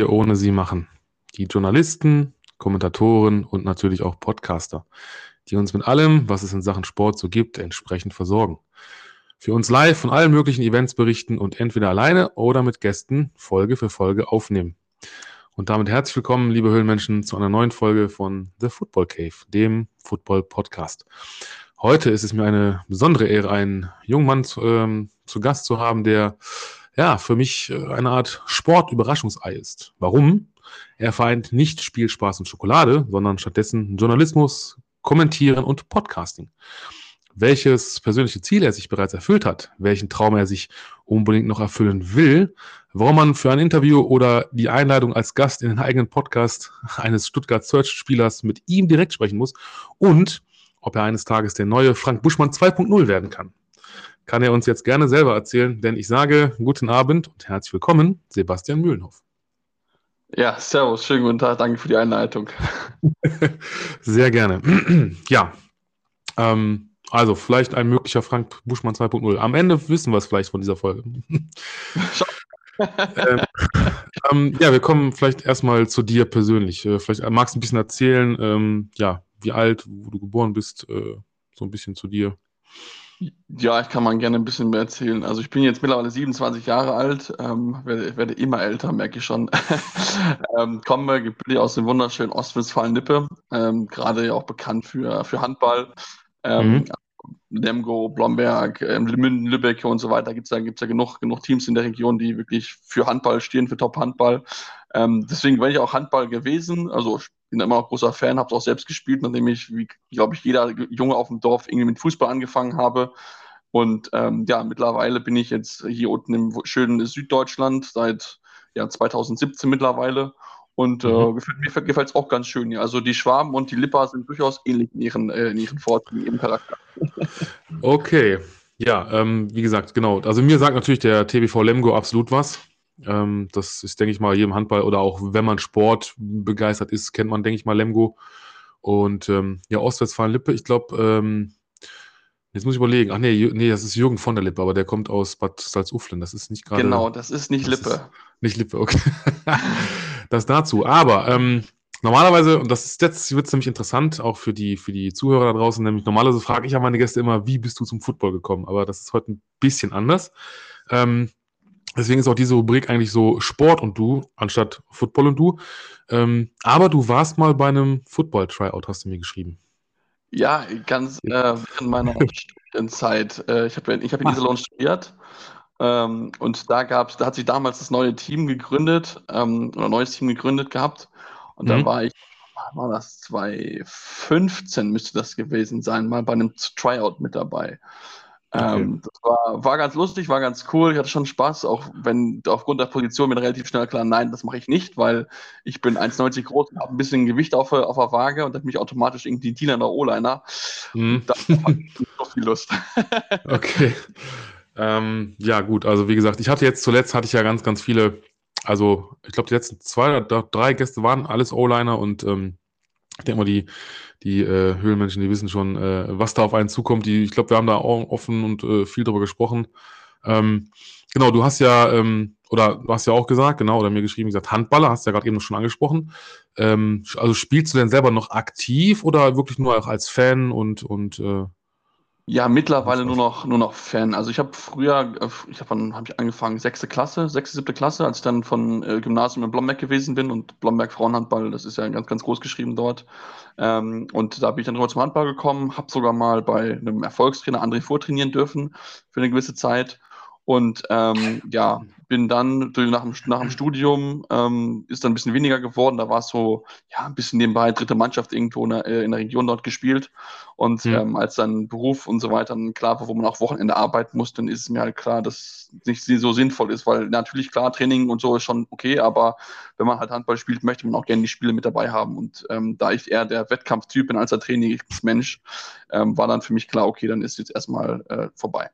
wir ohne sie machen? Die Journalisten, Kommentatoren und natürlich auch Podcaster, die uns mit allem, was es in Sachen Sport so gibt, entsprechend versorgen. Für uns live von allen möglichen Events berichten und entweder alleine oder mit Gästen Folge für Folge aufnehmen. Und damit herzlich willkommen, liebe Höhlenmenschen, zu einer neuen Folge von The Football Cave, dem Football Podcast. Heute ist es mir eine besondere Ehre, einen jungen Mann zu, ähm, zu Gast zu haben, der ja für mich äh, eine Art Sportüberraschungsei ist. Warum? Er vereint nicht Spielspaß und Schokolade, sondern stattdessen Journalismus, Kommentieren und Podcasting. Welches persönliche Ziel er sich bereits erfüllt hat, welchen Traum er sich unbedingt noch erfüllen will, warum man für ein Interview oder die Einladung als Gast in den eigenen Podcast eines Stuttgart Search-Spielers mit ihm direkt sprechen muss und ob er eines Tages der neue Frank Buschmann 2.0 werden kann. Kann er uns jetzt gerne selber erzählen, denn ich sage guten Abend und herzlich willkommen, Sebastian Mühlenhoff. Ja, servus, schönen guten Tag, danke für die Einleitung. Sehr gerne. ja, ähm, also vielleicht ein möglicher Frank Buschmann 2.0. Am Ende wissen wir es vielleicht von dieser Folge. ähm, ähm, ja, wir kommen vielleicht erstmal zu dir persönlich. Äh, vielleicht magst du ein bisschen erzählen, ähm, ja, wie alt, wo du geboren bist, äh, so ein bisschen zu dir. Ja, ich kann mal gerne ein bisschen mehr erzählen. Also ich bin jetzt mittlerweile 27 Jahre alt, ähm, werde, werde immer älter, merke ich schon. ähm, komme gebürtig aus dem wunderschönen Ostwestfalen-Lippe, ähm, gerade ja auch bekannt für, für Handball. Ähm, mhm. Lemgo, Blomberg, ähm, Münden, Lübeck und so weiter. Gibt es ja, gibt's ja genug, genug Teams in der Region, die wirklich für Handball stehen, für Top-Handball. Ähm, deswegen bin ich auch Handball gewesen. Also bin immer noch großer Fan, habe es auch selbst gespielt, nachdem ich, wie glaube ich, jeder Junge auf dem Dorf irgendwie mit Fußball angefangen habe. Und ähm, ja, mittlerweile bin ich jetzt hier unten im schönen Süddeutschland seit ja, 2017 mittlerweile. Und äh, mhm. mir gefällt es auch ganz schön. Ja. Also die Schwaben und die Lipper sind durchaus ähnlich in ihren, äh, in ihren Vorzügen, ihrem Charakter. okay. Ja, ähm, wie gesagt, genau. Also mir sagt natürlich der TBV Lemgo absolut was. Ähm, das ist, denke ich mal, jedem Handball oder auch wenn man Sport begeistert ist, kennt man, denke ich mal, Lemgo. Und ähm, ja, Ostwestfalen-Lippe, ich glaube, ähm, jetzt muss ich überlegen. Ach nee, nee, das ist Jürgen von der Lippe, aber der kommt aus Bad Salzuflen. Das ist nicht gerade. Genau, das ist nicht Lippe. Ist nicht Lippe, okay. das dazu. Aber ähm, normalerweise, und das ist jetzt wird es nämlich interessant, auch für die, für die Zuhörer da draußen, nämlich normalerweise frage ich ja meine Gäste immer, wie bist du zum Football gekommen? Aber das ist heute ein bisschen anders. Ähm, Deswegen ist auch diese Rubrik eigentlich so Sport und du, anstatt Football und du. Ähm, aber du warst mal bei einem Football-Tryout, hast du mir geschrieben. Ja, ganz äh, während meiner Studienzeit. Äh, ich habe ich hab in Iserlohn studiert ähm, und da gab's, da hat sich damals das neue Team gegründet ähm, oder ein neues Team gegründet gehabt. Und mhm. da war ich, war das 2015 müsste das gewesen sein, mal bei einem Tryout mit dabei. Okay. Ähm, das war, war ganz lustig, war ganz cool. Ich hatte schon Spaß, auch wenn aufgrund der Position mir relativ schnell klar, nein, das mache ich nicht, weil ich bin 1,90 groß und habe ein bisschen Gewicht auf, auf der Waage und dann bin ich automatisch irgendwie Dealer oder O-Liner. Mhm. Da habe ich so viel Lust. okay. Ähm, ja, gut, also wie gesagt, ich hatte jetzt zuletzt hatte ich ja ganz, ganz viele, also ich glaube, die letzten zwei oder drei Gäste waren alles O-Liner und ähm, ich denke mal, die, die äh, Höhlenmenschen, die wissen schon, äh, was da auf einen zukommt. Die, ich glaube, wir haben da auch offen und äh, viel darüber gesprochen. Ähm, genau, du hast ja, ähm, oder du hast ja auch gesagt, genau, oder mir geschrieben, gesagt, Handballer, hast du ja gerade eben schon angesprochen. Ähm, also spielst du denn selber noch aktiv oder wirklich nur auch als Fan und, und äh, ja, mittlerweile nur noch, nur noch Fan. Also ich habe früher, äh, ich habe hab ich angefangen, sechste Klasse, sechste, siebte Klasse, als ich dann von äh, Gymnasium in Blomberg gewesen bin und Blomberg Frauenhandball, das ist ja ganz, ganz groß geschrieben dort. Ähm, und da bin ich dann rüber zum Handball gekommen, habe sogar mal bei einem Erfolgstrainer André vortrainieren dürfen für eine gewisse Zeit. Und ähm, ja, bin dann nach dem, nach dem Studium, ähm, ist dann ein bisschen weniger geworden. Da war es so, ja, ein bisschen nebenbei, dritte Mannschaft irgendwo in der, äh, in der Region dort gespielt. Und mhm. ähm, als dann Beruf und so weiter dann klar war, wo man auch Wochenende arbeiten muss, dann ist es mir halt klar, dass es nicht so sinnvoll ist, weil natürlich klar, Training und so ist schon okay, aber wenn man halt Handball spielt, möchte man auch gerne die Spiele mit dabei haben. Und ähm, da ich eher der Wettkampftyp bin als der Trainingsmensch, ähm, war dann für mich klar, okay, dann ist jetzt erstmal äh, vorbei.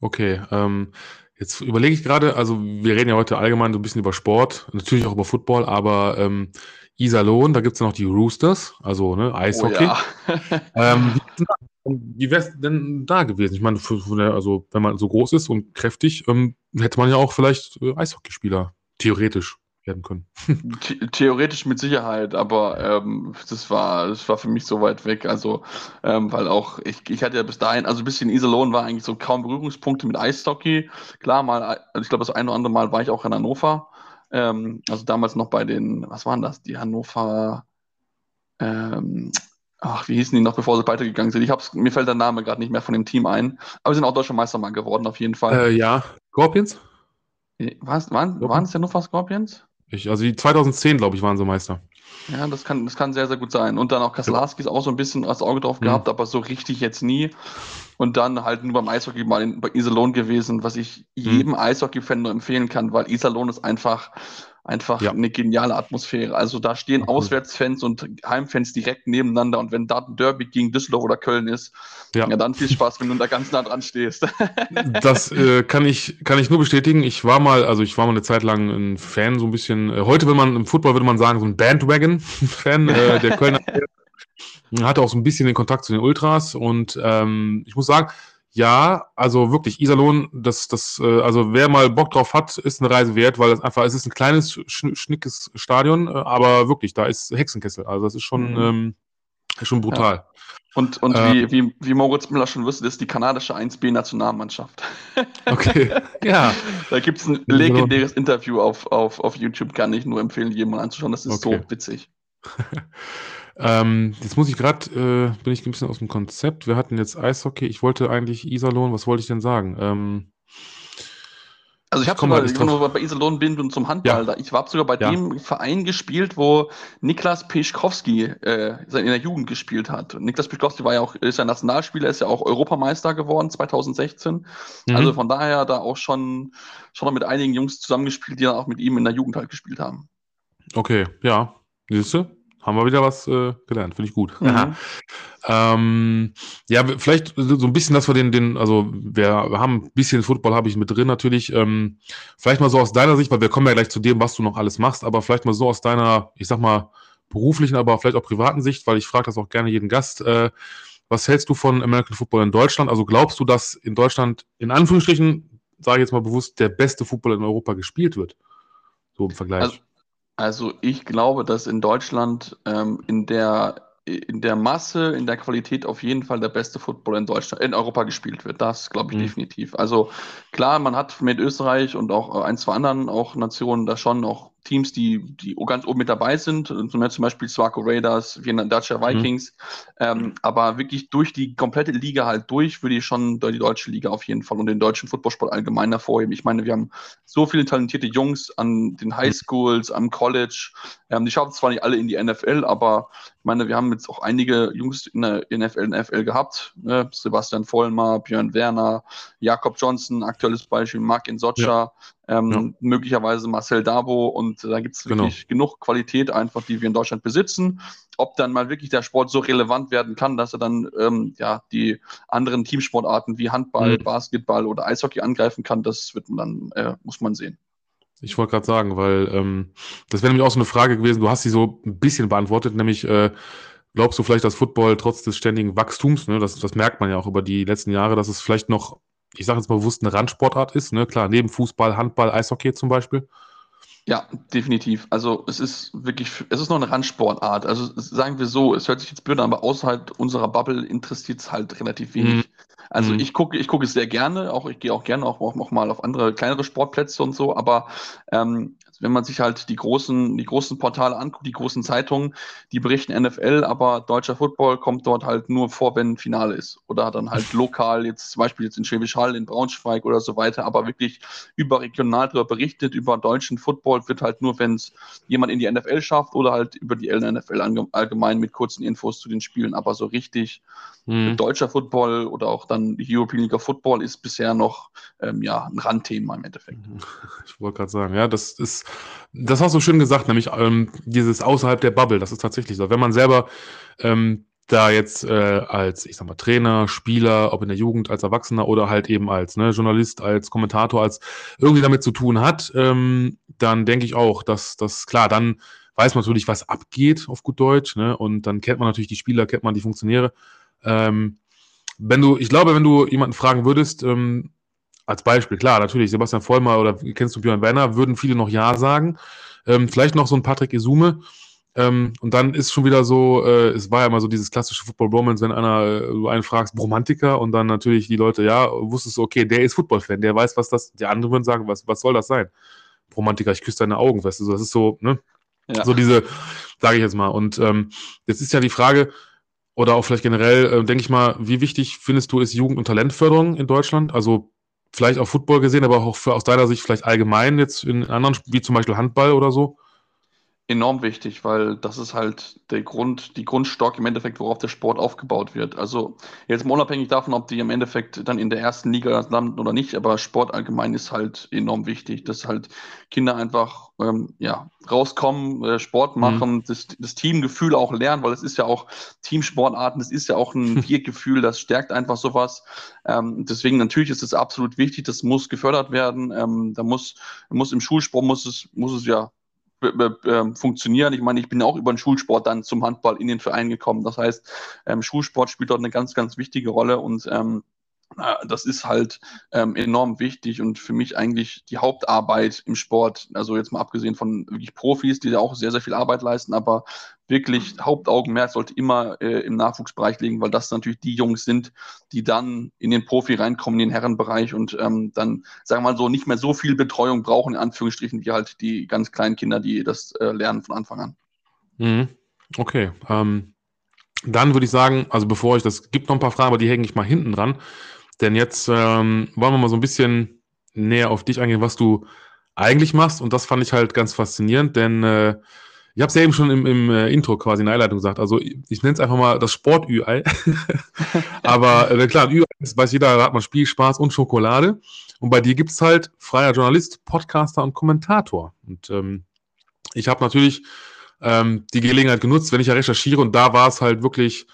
Okay, ähm, jetzt überlege ich gerade, also wir reden ja heute allgemein so ein bisschen über Sport, natürlich auch über Football, aber ähm, Iserlohn, da gibt es ja noch die Roosters, also ne, Eishockey. Oh, ja. ähm, wie wäre es denn da gewesen? Ich meine, für, für der, also wenn man so groß ist und kräftig, ähm, hätte man ja auch vielleicht äh, Eishockeyspieler, theoretisch. Werden können. The theoretisch mit Sicherheit, aber ähm, das war das war für mich so weit weg. Also, ähm, weil auch ich, ich hatte ja bis dahin, also ein bisschen Iserlohn war eigentlich so kaum Berührungspunkte mit Eishockey. Klar, mal, also ich glaube, das ein oder andere Mal war ich auch in Hannover. Ähm, also damals noch bei den, was waren das? Die Hannover, ähm, ach, wie hießen die noch, bevor sie weitergegangen sind? Ich hab's, mir fällt der Name gerade nicht mehr von dem Team ein. Aber sie sind auch deutscher Meister mal geworden, auf jeden Fall. Äh, ja, Scorpions? Was, waren, waren es Hannover Scorpions? Ich, also die 2010, glaube ich, waren sie Meister. Ja, das kann, das kann sehr, sehr gut sein. Und dann auch Kaslarski ist auch so ein bisschen das Auge drauf gehabt, mhm. aber so richtig jetzt nie. Und dann halt nur beim Eishockey mal in, bei Iserlohn gewesen, was ich mhm. jedem Eishockey-Fan nur empfehlen kann, weil Iserlohn ist einfach einfach ja. eine geniale Atmosphäre. Also da stehen Auswärtsfans und Heimfans direkt nebeneinander und wenn da ein Derby gegen Düsseldorf oder Köln ist, ja, ja dann viel Spaß, wenn du da ganz nah dran stehst. das äh, kann ich kann ich nur bestätigen. Ich war mal, also ich war mal eine Zeit lang ein Fan, so ein bisschen. Äh, heute, wenn man im Football würde man sagen, so ein Bandwagon-Fan äh, der Kölner. hatte auch so ein bisschen den Kontakt zu den Ultras und ähm, ich muss sagen, ja, also wirklich, Iserlohn, das, das, äh, also wer mal Bock drauf hat, ist eine Reise wert, weil es einfach, es ist ein kleines, schnickes Stadion, äh, aber wirklich, da ist Hexenkessel. Also das ist schon, mhm. ähm, schon brutal. Ja. Und, und äh, wie, wie, wie Moritz Müller schon wusste, das ist die kanadische 1B-Nationalmannschaft. Okay, ja. da gibt es ein legendäres Interview auf, auf, auf YouTube, kann ich nur empfehlen, jemanden anzuschauen. Das ist okay. so witzig. Ähm, jetzt muss ich gerade, äh, bin ich ein bisschen aus dem Konzept. Wir hatten jetzt Eishockey. Ich wollte eigentlich Iserlohn, was wollte ich denn sagen? Ähm, also ich habe sogar, wenn ich bei Iserlohn bin und zum Handball, ja. ich habe sogar bei ja. dem Verein gespielt, wo Niklas Peschkowski äh, in der Jugend gespielt hat. Und Niklas Peschkowski war ja auch, ist ja Nationalspieler, ist ja auch Europameister geworden 2016. Mhm. Also von daher da auch schon, schon noch mit einigen Jungs zusammengespielt, die dann auch mit ihm in der Jugend halt gespielt haben. Okay, ja. Siehst du? Haben wir wieder was äh, gelernt, finde ich gut. Mhm. Ähm, ja, vielleicht so ein bisschen, dass wir den, den, also wir haben ein bisschen Football habe ich mit drin natürlich. Ähm, vielleicht mal so aus deiner Sicht, weil wir kommen ja gleich zu dem, was du noch alles machst, aber vielleicht mal so aus deiner, ich sag mal, beruflichen, aber vielleicht auch privaten Sicht, weil ich frage das auch gerne jeden Gast. Äh, was hältst du von American Football in Deutschland? Also glaubst du, dass in Deutschland in Anführungsstrichen, sage ich jetzt mal bewusst, der beste Football in Europa gespielt wird? So im Vergleich. Also also ich glaube, dass in Deutschland ähm, in der in der Masse, in der Qualität auf jeden Fall der beste Football in Deutschland, in Europa gespielt wird. Das glaube ich mhm. definitiv. Also klar, man hat mit Österreich und auch ein, zwei anderen auch Nationen da schon noch Teams, die, die ganz oben mit dabei sind, zum Beispiel Swaco Raiders, Vienna Dacia mhm. Vikings, mhm. ähm, aber wirklich durch die komplette Liga halt durch, würde ich schon die deutsche Liga auf jeden Fall und den deutschen Footballsport allgemein hervorheben. Ich meine, wir haben so viele talentierte Jungs an den Highschools, am College, ähm, die schaffen zwar nicht alle in die NFL, aber ich meine, wir haben jetzt auch einige Jungs in der NFL, NFL gehabt, ne? Sebastian Vollmer, Björn Werner, Jakob Johnson, aktuelles Beispiel, Mark Insocha, ja ähm, ja. möglicherweise Marcel Dabo und da gibt es genau. wirklich genau. genug Qualität einfach, die wir in Deutschland besitzen. Ob dann mal wirklich der Sport so relevant werden kann, dass er dann ähm, ja die anderen Teamsportarten wie Handball, mhm. Basketball oder Eishockey angreifen kann, das wird man dann, äh, muss man sehen. Ich wollte gerade sagen, weil ähm, das wäre nämlich auch so eine Frage gewesen, du hast sie so ein bisschen beantwortet, nämlich äh, glaubst du vielleicht, dass Football trotz des ständigen Wachstums, ne, das, das merkt man ja auch über die letzten Jahre, dass es vielleicht noch ich sage jetzt mal bewusst, eine Randsportart ist. Ne? Klar, neben Fußball, Handball, Eishockey zum Beispiel. Ja, definitiv. Also es ist wirklich, es ist noch eine Randsportart. Also sagen wir so, es hört sich jetzt blöd an, aber außerhalb unserer Bubble interessiert es halt relativ wenig. Mhm. Also mhm. ich gucke, ich gucke es sehr gerne, auch ich gehe auch gerne auch, auch, mal auf andere kleinere Sportplätze und so, aber ähm, wenn man sich halt die großen, die großen Portale anguckt, die großen Zeitungen, die berichten NFL, aber deutscher Football kommt dort halt nur vor, wenn ein Finale ist. Oder dann halt lokal, jetzt zum Beispiel jetzt in Schwäbisch Hall, in Braunschweig oder so weiter, aber wirklich überregional darüber berichtet, über deutschen Football wird halt nur, wenn es jemand in die NFL schafft oder halt über die NFL allgemein mit kurzen Infos zu den Spielen. Aber so richtig mhm. deutscher Football oder auch dann die European League of Football ist bisher noch ähm, ja, ein Randthema im Endeffekt. Ich wollte gerade sagen, ja, das ist das hast du schön gesagt, nämlich ähm, dieses außerhalb der Bubble, das ist tatsächlich so. Wenn man selber ähm, da jetzt äh, als, ich sag mal, Trainer, Spieler, ob in der Jugend, als Erwachsener oder halt eben als ne, Journalist, als Kommentator, als irgendwie damit zu tun hat, ähm, dann denke ich auch, dass das klar, dann weiß man natürlich, was abgeht auf gut Deutsch, ne? Und dann kennt man natürlich die Spieler, kennt man die Funktionäre. Ähm, wenn du, ich glaube, wenn du jemanden fragen würdest, ähm, als Beispiel, klar, natürlich, Sebastian Vollmer oder kennst du Björn Werner, würden viele noch Ja sagen. Ähm, vielleicht noch so ein Patrick Isume. Ähm, und dann ist schon wieder so, äh, es war ja immer so dieses klassische Football Bromance, wenn einer, äh, du einen fragst, Romantiker und dann natürlich die Leute, ja, wusstest du, okay, der ist Football-Fan, der weiß, was das, die anderen würden sagen, was, was soll das sein? Romantiker, ich küsse deine Augen, weißt du, das ist so, ne? Ja. So diese, sage ich jetzt mal. Und ähm, jetzt ist ja die Frage, oder auch vielleicht generell, äh, denke ich mal, wie wichtig findest du ist Jugend- und Talentförderung in Deutschland? Also vielleicht auch Football gesehen, aber auch für, aus deiner Sicht vielleicht allgemein jetzt in anderen, wie zum Beispiel Handball oder so? Enorm wichtig, weil das ist halt der Grund, die Grundstock im Endeffekt, worauf der Sport aufgebaut wird. Also jetzt mal unabhängig davon, ob die im Endeffekt dann in der ersten Liga landen oder nicht, aber Sport allgemein ist halt enorm wichtig, dass halt Kinder einfach ähm, ja, rauskommen, äh, Sport mhm. machen, mhm. das, das, Teamgefühl auch lernen, weil es ist ja auch Teamsportarten, das ist ja auch ein Wir-Gefühl, das stärkt einfach sowas. Ähm, deswegen natürlich ist es absolut wichtig, das muss gefördert werden. Ähm, da muss, muss im Schulsport muss es, muss es ja ähm, funktionieren. Ich meine, ich bin auch über den Schulsport dann zum Handball in den Verein gekommen. Das heißt, ähm, Schulsport spielt dort eine ganz, ganz wichtige Rolle und ähm, das ist halt ähm, enorm wichtig und für mich eigentlich die Hauptarbeit im Sport. Also jetzt mal abgesehen von wirklich Profis, die da auch sehr, sehr viel Arbeit leisten, aber wirklich Hauptaugenmerk sollte immer äh, im Nachwuchsbereich liegen, weil das natürlich die Jungs sind, die dann in den Profi reinkommen, in den Herrenbereich und ähm, dann, sagen wir mal so, nicht mehr so viel Betreuung brauchen, in Anführungsstrichen, wie halt die ganz kleinen Kinder, die das äh, lernen von Anfang an. Mhm. Okay. Ähm, dann würde ich sagen, also bevor ich das, gibt noch ein paar Fragen, aber die hänge ich mal hinten dran. Denn jetzt ähm, wollen wir mal so ein bisschen näher auf dich eingehen, was du eigentlich machst. Und das fand ich halt ganz faszinierend, denn äh, ich habe es ja eben schon im, im äh, Intro quasi in der Einleitung gesagt. Also ich, ich nenne es einfach mal das Sport-Ü-Ei. Aber äh, klar, Ü-Ei weiß jeder, da hat man Spiel, Spaß und Schokolade. Und bei dir gibt es halt freier Journalist, Podcaster und Kommentator. Und ähm, ich habe natürlich ähm, die Gelegenheit genutzt, wenn ich ja recherchiere. Und da war es halt wirklich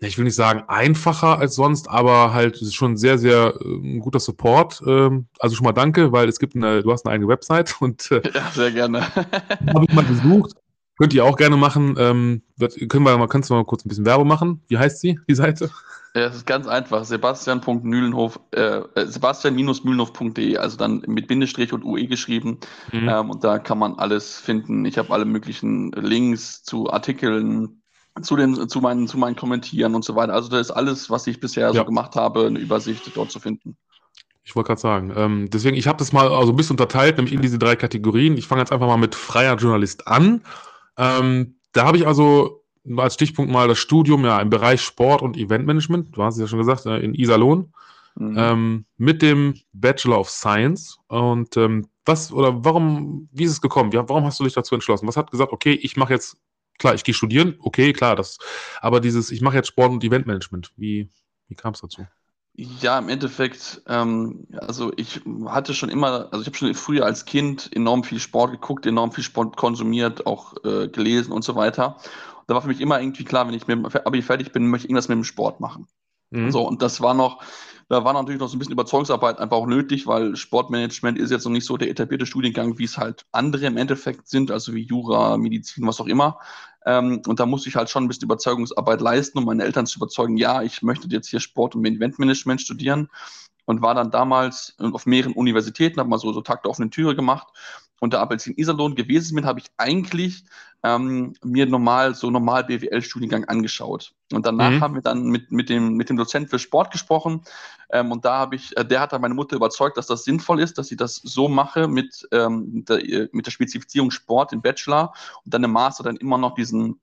ich will nicht sagen einfacher als sonst, aber halt schon sehr, sehr äh, guter Support. Ähm, also schon mal danke, weil es gibt eine, du hast eine eigene Website und äh, ja, sehr gerne. habe ich mal besucht. Könnt ihr auch gerne machen. Ähm, können wir mal, kannst du mal kurz ein bisschen Werbung machen? Wie heißt sie, die Seite? Ja, es ist ganz einfach. Sebastian.mühlenhof, äh, äh, Sebastian-mühlenhof.de, also dann mit Bindestrich und UE geschrieben. Mhm. Ähm, und da kann man alles finden. Ich habe alle möglichen Links zu Artikeln, zu, den, zu, meinen, zu meinen Kommentieren und so weiter. Also da ist alles, was ich bisher ja. so gemacht habe, eine Übersicht dort zu finden. Ich wollte gerade sagen, ähm, deswegen, ich habe das mal also ein bisschen unterteilt, nämlich in diese drei Kategorien. Ich fange jetzt einfach mal mit freier Journalist an. Ähm, da habe ich also als Stichpunkt mal das Studium ja im Bereich Sport und Eventmanagement, du hast es ja schon gesagt, äh, in Iserlohn, mhm. ähm, mit dem Bachelor of Science. Und ähm, was oder warum, wie ist es gekommen? Ja, warum hast du dich dazu entschlossen? Was hat gesagt, okay, ich mache jetzt klar, ich gehe studieren, okay, klar, das, aber dieses, ich mache jetzt Sport und Eventmanagement, wie, wie kam es dazu? Ja, im Endeffekt, ähm, also ich hatte schon immer, also ich habe schon früher als Kind enorm viel Sport geguckt, enorm viel Sport konsumiert, auch äh, gelesen und so weiter. Da war für mich immer irgendwie klar, wenn ich mit dem Abi fertig bin, möchte ich irgendwas mit dem Sport machen. Mhm. So, und das war noch, da war natürlich noch so ein bisschen Überzeugungsarbeit einfach auch nötig, weil Sportmanagement ist jetzt noch nicht so der etablierte Studiengang, wie es halt andere im Endeffekt sind, also wie Jura, Medizin, was auch immer. Ähm, und da musste ich halt schon ein bisschen Überzeugungsarbeit leisten, um meine Eltern zu überzeugen, ja, ich möchte jetzt hier Sport und Eventmanagement studieren und war dann damals auf mehreren Universitäten, habe mal so, so Tag der offenen Türe gemacht und da, als ich in Iserlohn gewesen bin, habe ich eigentlich ähm, mir normal so normal BWL-Studiengang angeschaut. Und danach mhm. haben wir dann mit, mit, dem, mit dem Dozent für Sport gesprochen. Ähm, und da habe ich, äh, der hat dann meine Mutter überzeugt, dass das sinnvoll ist, dass sie das so mache mit, ähm, der, mit der Spezifizierung Sport im Bachelor und dann im Master dann immer noch diesen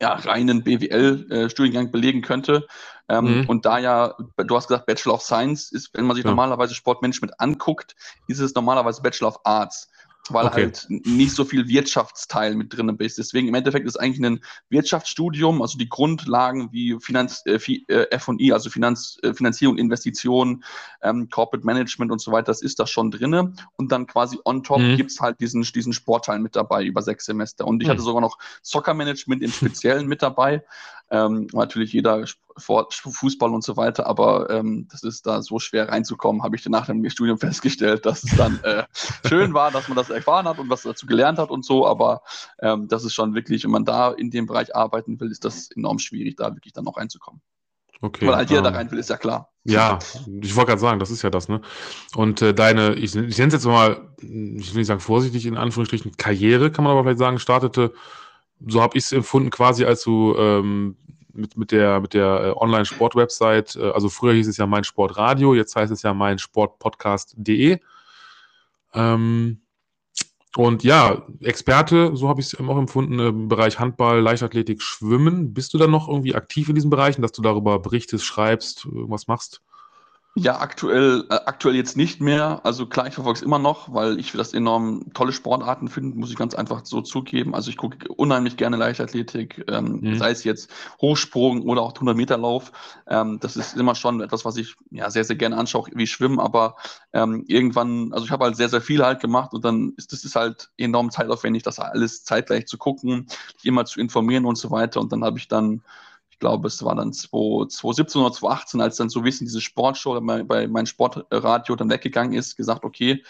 ja, reinen BWL-Studiengang äh, belegen könnte. Ähm, mhm. Und da ja, du hast gesagt, Bachelor of Science ist, wenn man sich ja. normalerweise Sportmanagement anguckt, ist es normalerweise Bachelor of Arts weil okay. halt nicht so viel Wirtschaftsteil mit drin ist. Deswegen im Endeffekt ist eigentlich ein Wirtschaftsstudium, also die Grundlagen wie Finanz, äh, äh F&I, also Finanz, äh, Finanzierung, Investitionen, ähm, Corporate Management und so weiter, das ist da schon drin. Und dann quasi on top mhm. gibt es halt diesen, diesen Sportteil mit dabei über sechs Semester. Und ich mhm. hatte sogar noch Soccer Management im Speziellen mit dabei. Ähm, natürlich jeder Fußball und so weiter, aber ähm, das ist da so schwer reinzukommen, habe ich dann nach dem Studium festgestellt, dass es dann äh, schön war, dass man das erfahren hat und was dazu gelernt hat und so, aber ähm, das ist schon wirklich, wenn man da in dem Bereich arbeiten will, ist das enorm schwierig, da wirklich dann noch reinzukommen. Okay. Weil halt jeder ähm, da rein will, ist ja klar. Ja, ich wollte gerade sagen, das ist ja das, ne? Und äh, deine, ich, ich nenne es jetzt mal, ich will nicht sagen vorsichtig, in Anführungsstrichen, Karriere, kann man aber vielleicht sagen, startete, so habe ich es empfunden, quasi als du ähm, mit, mit der, mit der äh, Online-Sport-Website, äh, also früher hieß es ja mein Sportradio, jetzt heißt es ja mein Sportpodcast.de. Ähm, und ja, Experte, so habe ich es auch empfunden, im Bereich Handball, Leichtathletik, Schwimmen. Bist du dann noch irgendwie aktiv in diesen Bereichen, dass du darüber berichtest, schreibst, irgendwas machst? Ja, aktuell, äh, aktuell jetzt nicht mehr. Also klar, ich verfolge es immer noch, weil ich das enorm tolle Sportarten finde, muss ich ganz einfach so zugeben. Also ich gucke unheimlich gerne Leichtathletik, ähm, Mhm. sei es jetzt Hochsprung oder auch 100 Meter Lauf. Ähm, das ist immer schon etwas, was ich ja sehr, sehr gerne anschaue, wie Schwimmen. Aber ähm, irgendwann, also ich habe halt sehr, sehr viel halt gemacht und dann ist das ist halt enorm zeitaufwendig, das alles zeitgleich zu gucken, immer zu informieren und so weiter. Und dann habe ich dann ich glaube, es war dann 2017 oder 2018, als dann so wissen, diese Sportshow bei, bei meinem Sportradio dann weggegangen ist, gesagt, okay,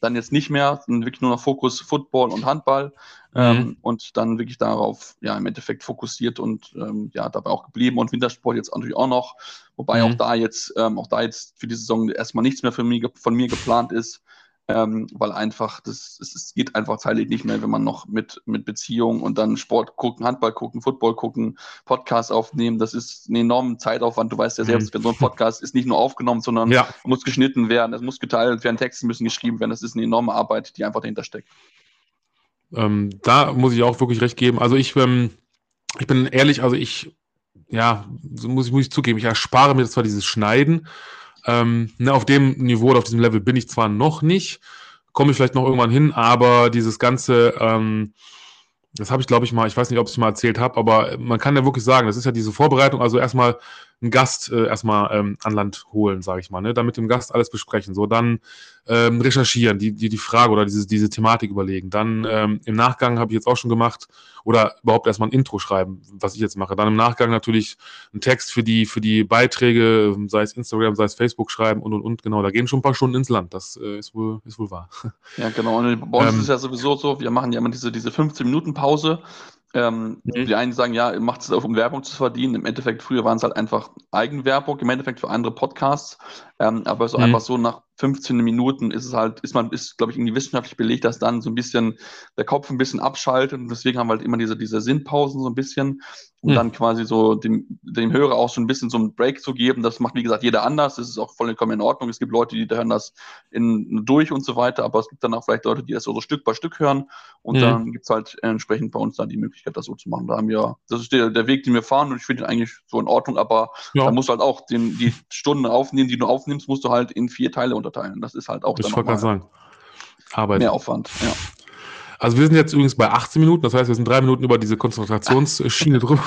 dann jetzt nicht mehr, dann wirklich nur noch Fokus Football und Handball Mhm. ähm, und dann wirklich darauf ja im Endeffekt fokussiert und ähm, ja dabei auch geblieben und Wintersport jetzt natürlich auch noch, wobei Mhm. auch da jetzt ähm, auch da jetzt für die Saison erstmal nichts mehr von mir, von mir geplant ist, ähm, weil einfach das es, es geht einfach zeitlich nicht mehr, wenn man noch mit mit Beziehung und dann Sport gucken, Handball gucken, Football gucken, Podcast aufnehmen, das ist ein enormer Zeitaufwand. Du weißt ja Mhm. selbst, wenn so ein Podcast ist nicht nur aufgenommen, sondern Ja, muss geschnitten werden, es muss geteilt werden, Texte müssen geschrieben werden. Das ist eine enorme Arbeit, die einfach dahinter steckt. ähm, da muss ich auch wirklich recht geben. Also ich, ähm, ich bin ehrlich, also ich, ja, so muss ich, muss ich zugeben, ich erspare mir zwar dieses Schneiden. Ähm, ne, auf dem Niveau oder auf diesem Level bin ich zwar noch nicht, komme ich vielleicht noch irgendwann hin, aber dieses ganze, ähm, das habe ich, glaube ich, mal, ich weiß nicht, ob ich es mal erzählt habe, aber man kann ja wirklich sagen, das ist ja diese Vorbereitung, also erstmal einen Gast äh, erstmal ähm, an Land holen, sage ich mal, ne? dann mit dem Gast alles besprechen, so dann ähm, recherchieren, die, die, die Frage oder diese, diese Thematik überlegen. Dann ähm, im Nachgang habe ich jetzt auch schon gemacht oder überhaupt erstmal ein Intro schreiben, was ich jetzt mache. Dann im Nachgang natürlich einen Text für die, für die Beiträge, sei es Instagram, sei es Facebook schreiben und und und. Genau, da gehen schon ein paar Stunden ins Land. Das äh, ist, wohl, ist wohl wahr. Ja, genau. Und bei uns Ähm, ist es ja sowieso so, wir machen ja immer diese, diese 15-Minuten-Pause. Ähm, Mhm. Die einen sagen, ja, macht es auf, um Werbung zu verdienen. Im Endeffekt, früher waren es halt einfach Eigenwerbung, im Endeffekt für andere Podcasts. Ähm, aber so Mhm. einfach so nach 15 Minuten ist es halt, ist man, ist, glaube ich, irgendwie wissenschaftlich belegt, dass dann so ein bisschen der Kopf ein bisschen abschaltet. Und deswegen haben wir halt immer diese, diese Sinnpausen so ein bisschen, um Mhm. dann quasi so dem, dem Hörer auch so ein bisschen so einen Break zu geben. Das macht, wie gesagt, jeder anders. Das ist auch vollkommen in Ordnung. Es gibt Leute, die hören das in, durch und so weiter, aber es gibt dann auch vielleicht Leute, die das so, so Stück bei Stück hören. Und Mhm. dann gibt es halt entsprechend bei uns dann die Möglichkeit, das so zu machen. Da haben wir, das ist der, der Weg, den wir fahren und ich finde ihn eigentlich so in Ordnung, aber Ja. da musst du halt auch den, die Stunden aufnehmen, die du aufnimmst, musst du halt in vier Teile unterteilen. Das ist halt auch Ich dann nochmal sagen. Arbeit. mehr Aufwand. Ja. Also wir sind jetzt übrigens bei 18 Minuten, das heißt, wir sind drei Minuten über diese Konzentrationsschiene drüber.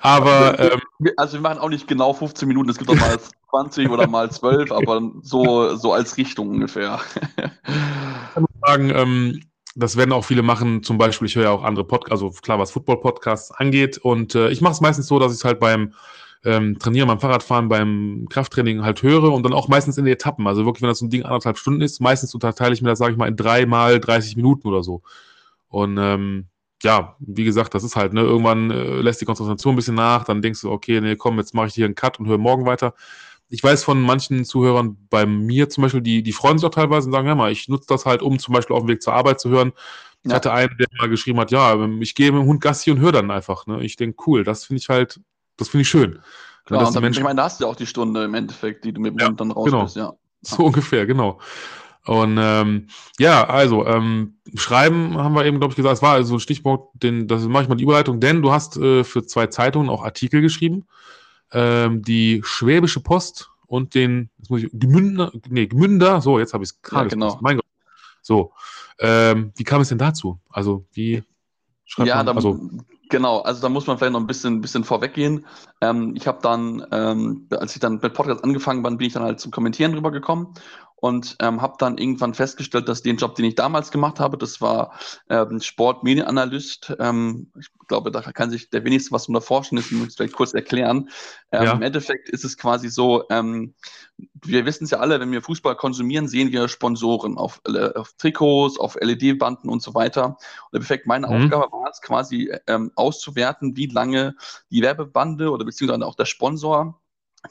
Aber ähm, Also wir machen auch nicht genau 15 Minuten, es gibt auch mal 20 oder mal 12, aber so, so als Richtung ungefähr. sagen, ähm, das werden auch viele machen. Zum Beispiel, ich höre ja auch andere Podcasts, also klar, was Football-Podcasts angeht. Und äh, ich mache es meistens so, dass ich es halt beim ähm, Trainieren, beim Fahrradfahren, beim Krafttraining halt höre und dann auch meistens in den Etappen. Also wirklich, wenn das so ein Ding anderthalb Stunden ist, meistens unterteile ich mir das, sage ich mal, in drei mal 30 Minuten oder so. Und ähm, ja, wie gesagt, das ist halt, ne, irgendwann äh, lässt die Konzentration ein bisschen nach, dann denkst du, okay, nee, komm, jetzt mache ich hier einen Cut und höre morgen weiter. Ich weiß von manchen Zuhörern bei mir zum Beispiel, die, die freuen sich auch teilweise und sagen, ja mal, ich nutze das halt, um zum Beispiel auf dem Weg zur Arbeit zu hören. Ich Ja. hatte einen, der mal geschrieben hat, ja, ich gehe mit dem Hund Gassi und höre dann einfach. Ne? Ich denke, cool, das finde ich halt, das finde ich schön. Klar, dass und Menschen- ich meine, da hast du ja auch die Stunde im Endeffekt, die du mit dem Ja, Hund dann raus genau. bist, ja. So ungefähr, genau. Und ähm, ja, also ähm, Schreiben haben wir eben, glaube ich, gesagt, es war also ein Stichwort, den, das mache ich mal die Überleitung, denn du hast äh, für zwei Zeitungen auch Artikel geschrieben, ähm, die Schwäbische Post und den, jetzt muss ich, Gemünder, nee, Gemünder, so, jetzt habe ich es gerade. genau. Mein Gott. So, ähm, wie kam es denn dazu? Also, wie schreibt Ja, man, da, also, genau, also da muss man vielleicht noch ein bisschen, bisschen vorweggehen. Ähm, ich habe dann, ähm, als ich dann mit Podcast angefangen bin, bin ich dann halt zum Kommentieren rübergekommen und ähm, habe dann irgendwann festgestellt, dass den Job, den ich damals gemacht habe, das war ähm, Sportmedienanalyst. Ähm, ich glaube, da kann sich der wenigste was unter vorstellen, das muss ich vielleicht kurz erklären. Ähm, Ja. Im Endeffekt ist es quasi so, ähm, wir wissen es ja alle, wenn wir Fußball konsumieren, sehen wir Sponsoren auf, äh, auf Trikots, auf LED-Banden und so weiter. Und im Endeffekt meine Mhm. Aufgabe war es quasi ähm, auszuwerten, wie lange die Werbebande oder beziehungsweise auch der Sponsor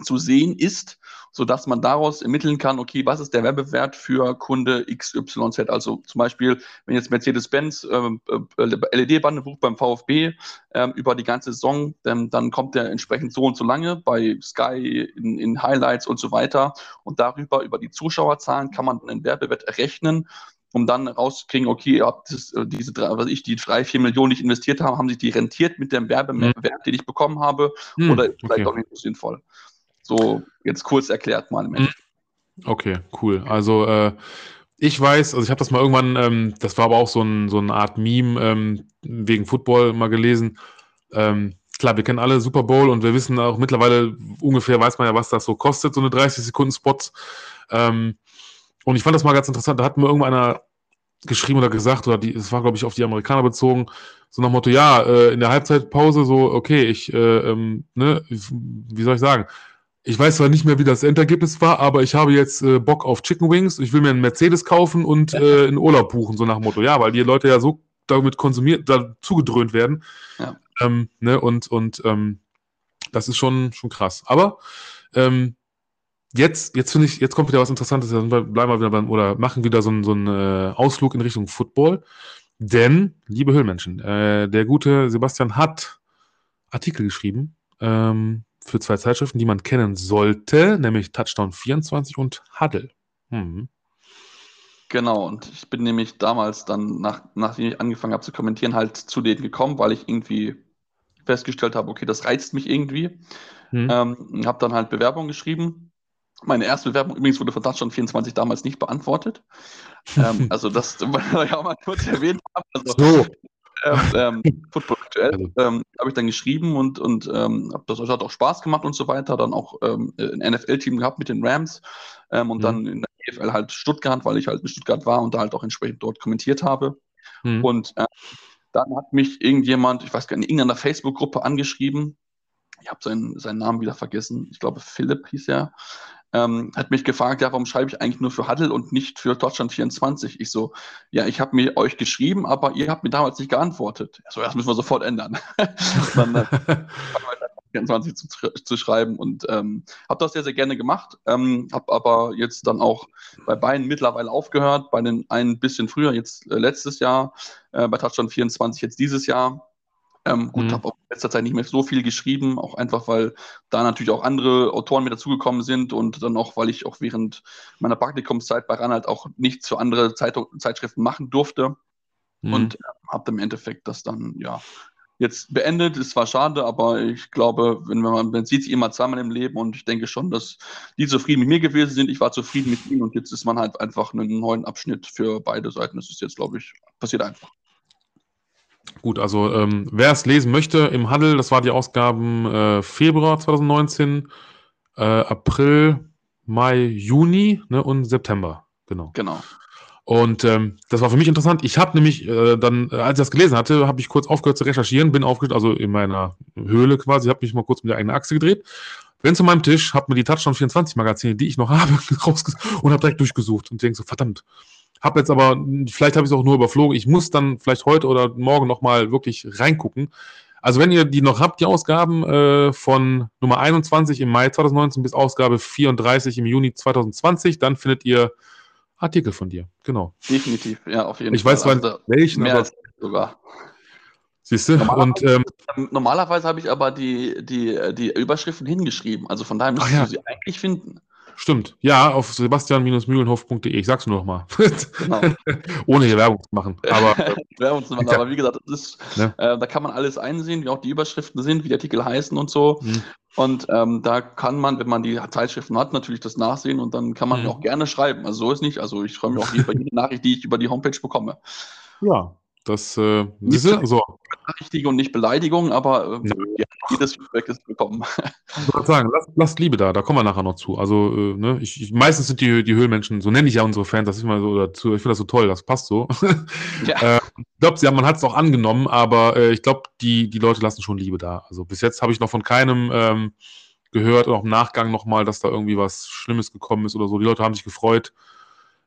zu sehen ist, sodass man daraus ermitteln kann, okay, was ist der Werbewert für Kunde XYZ? Also zum Beispiel, wenn jetzt Mercedes-Benz ähm, äh, LED-Bande bucht beim VfB äh, über die ganze Saison, ähm, dann kommt der entsprechend so und so lange bei Sky in, in, Highlights und so weiter. Und darüber, über die Zuschauerzahlen, kann man einen Werbewert errechnen um dann rauszukriegen, okay, ob das, äh, diese drei, was ich, die drei, vier Millionen, die ich investiert habe, haben sich die rentiert mit dem Werbewert, mhm. den ich bekommen habe, mhm, oder vielleicht okay. auch nicht so sinnvoll. So jetzt kurz erklärt mal. Im okay, cool. Also äh, ich weiß, also ich habe das mal irgendwann, ähm, das war aber auch so, ein, so eine Art Meme ähm, wegen Football mal gelesen. Ähm, klar, wir kennen alle Super Bowl und wir wissen auch mittlerweile ungefähr, weiß man ja, was das so kostet, so eine 30-Sekunden-Spots. Ähm, und ich fand das mal ganz interessant, da hat mir irgendeiner geschrieben oder gesagt, oder es war, glaube ich, auf die Amerikaner bezogen, so nach Motto, ja, äh, in der Halbzeitpause so, okay, ich, äh, ähm, ne, wie soll ich sagen, ich weiß zwar nicht mehr, wie das Endergebnis war, aber ich habe jetzt äh, Bock auf Chicken Wings. Ich will mir einen Mercedes kaufen und äh, in Urlaub buchen, so nach dem Motto. Ja, weil die Leute ja so damit konsumiert, da zugedröhnt werden. Ja. Ähm, ne, und und ähm, das ist schon, schon krass. Aber ähm, jetzt, jetzt finde ich, jetzt kommt wieder was Interessantes. Dann bleiben wir wieder beim, oder machen wieder so einen, so einen äh, Ausflug in Richtung Football. Denn, liebe Höhlmenschen, äh, der gute Sebastian hat Artikel geschrieben. Ähm, für zwei Zeitschriften, die man kennen sollte, nämlich Touchdown 24 und Huddle. Hm. Genau, und ich bin nämlich damals dann, nach, nachdem ich angefangen habe zu kommentieren, halt zu denen gekommen, weil ich irgendwie festgestellt habe, okay, das reizt mich irgendwie. Hm. Ähm, habe dann halt Bewerbung geschrieben. Meine erste Bewerbung übrigens wurde von Touchdown 24 damals nicht beantwortet. ähm, also das ja mal kurz erwähnt haben. Also, so ähm, Football aktuell, also. ähm, habe ich dann geschrieben und, und ähm, das hat auch Spaß gemacht und so weiter. Dann auch ähm, ein NFL-Team gehabt mit den Rams ähm, und mhm. dann in der EFL halt Stuttgart, weil ich halt in Stuttgart war und da halt auch entsprechend dort kommentiert habe. Mhm. Und äh, dann hat mich irgendjemand, ich weiß gar nicht, in irgendeiner Facebook-Gruppe angeschrieben. Ich habe seinen, seinen Namen wieder vergessen. Ich glaube, Philipp hieß er ähm, hat mich gefragt, ja, warum schreibe ich eigentlich nur für Huddle und nicht für Deutschland 24? Ich so, ja, ich habe mir euch geschrieben, aber ihr habt mir damals nicht geantwortet. So, das müssen wir sofort ändern. dann äh, 24 zu, zu, schreiben und ähm, habe das sehr, sehr gerne gemacht. Ähm, habe aber jetzt dann auch bei beiden mittlerweile aufgehört, bei den einen ein bisschen früher, jetzt äh, letztes Jahr, äh, bei Touchdown 24 jetzt dieses Jahr. Ähm, gut, mhm. habe auch in letzter Zeit nicht mehr so viel geschrieben, auch einfach, weil da natürlich auch andere Autoren mit dazugekommen sind und dann auch, weil ich auch während meiner Praktikumszeit bei Ranald auch nichts für andere Zeit Zeitschriften machen durfte. Mhm. Und äh, habe im Endeffekt das dann, ja, jetzt beendet. Es war schade, aber ich glaube, wenn man, man sieht sich immer zweimal im Leben und ich denke schon, dass die zufrieden mit mir gewesen sind. Ich war zufrieden mit ihnen und jetzt ist man halt einfach einen neuen Abschnitt für beide Seiten. Das ist jetzt, glaube ich, passiert einfach. Gut, also ähm, wer es lesen möchte im Handel, das war die Ausgaben äh, Februar 2019, äh, April, Mai, Juni ne, und September. Genau. Genau. Und ähm, das war für mich interessant. Ich habe nämlich äh, dann, äh, als ich das gelesen hatte, habe ich kurz aufgehört zu recherchieren, bin aufgehört, also in meiner Höhle quasi, habe mich mal kurz mit der eigenen Achse gedreht, bin zu meinem Tisch, habe mir die Touchdown 24 Magazine, die ich noch habe, rausgesucht und habe direkt durchgesucht und denke so, verdammt, habe jetzt aber, vielleicht habe ich es auch nur überflogen. Ich muss dann vielleicht heute oder morgen nochmal wirklich reingucken. Also wenn ihr die noch habt, die Ausgaben äh, von Nummer 21 im Mai 2019 bis Ausgabe 34 im Juni 2020, dann findet ihr Artikel von dir. Genau. Definitiv, ja, auf jeden ich Fall. Ich weiß zwar also, welchen, mehr aber sogar. Siehst du? Normalerweise, ähm, normalerweise habe ich aber die, die, die Überschriften hingeschrieben. Also von daher müsstest ja. du sie eigentlich finden. Stimmt. Ja, auf sebastian-mühlenhof.de. Ich sag's nur noch mal. Genau. Ohne hier Werbung zu machen. Aber, Werbung zu machen. Aber wie gesagt, ist, ne? äh, da kann man alles einsehen, wie auch die Überschriften sind, wie die Artikel heißen und so. Mhm. Und ähm, da kann man, wenn man die Zeitschriften hat, natürlich das nachsehen und dann kann man mhm. auch gerne schreiben. Also so ist nicht. Also ich freue mich auch über jede Nachricht, die ich über die Homepage bekomme. Ja, das äh, diese, so. Richtige und nicht Beleidigung, aber äh, ja. jedes Feedback ist willkommen. Ich würde sagen, lasst, lasst, Liebe da, da kommen wir nachher noch zu. Also, äh, ne, ich, ich, meistens sind die, die Höhlenmenschen, so nenne ich ja unsere Fans, das ist immer so dazu, ich finde das so toll, das passt so. Ja. äh, ich glaube, ja, man hat es auch angenommen, aber äh, ich glaube, die, die Leute lassen schon Liebe da. Also bis jetzt habe ich noch von keinem ähm, gehört, auch im Nachgang nochmal, dass da irgendwie was Schlimmes gekommen ist oder so. Die Leute haben sich gefreut.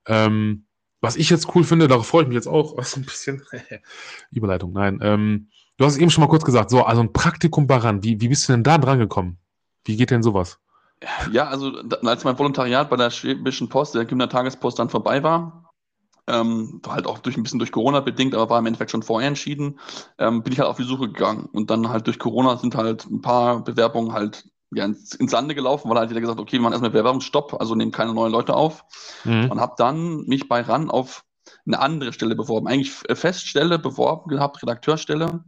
Ähm, was ich jetzt cool finde, darauf freue ich mich jetzt auch, was ein bisschen Überleitung, nein. Ähm, du hast eben schon mal kurz gesagt, so, also ein Praktikum Baran, wie, wie bist du denn da dran gekommen? Wie geht denn sowas? Ja, also als mein Volontariat bei der Schwäbischen Post, der Gymner dann vorbei war, ähm, halt auch durch ein bisschen durch Corona bedingt, aber war im Endeffekt schon vorher entschieden, ähm, bin ich halt auf die Suche gegangen. Und dann halt durch Corona sind halt ein paar Bewerbungen halt ja, ins, ins Sande gelaufen, weil halt jeder gesagt, okay, wir machen erstmal Bewerbungsstopp, also nehmen keine neuen Leute auf. Mhm. Und habe dann mich bei RAN auf eine andere Stelle beworben. Eigentlich Feststelle beworben gehabt, Redakteurstelle.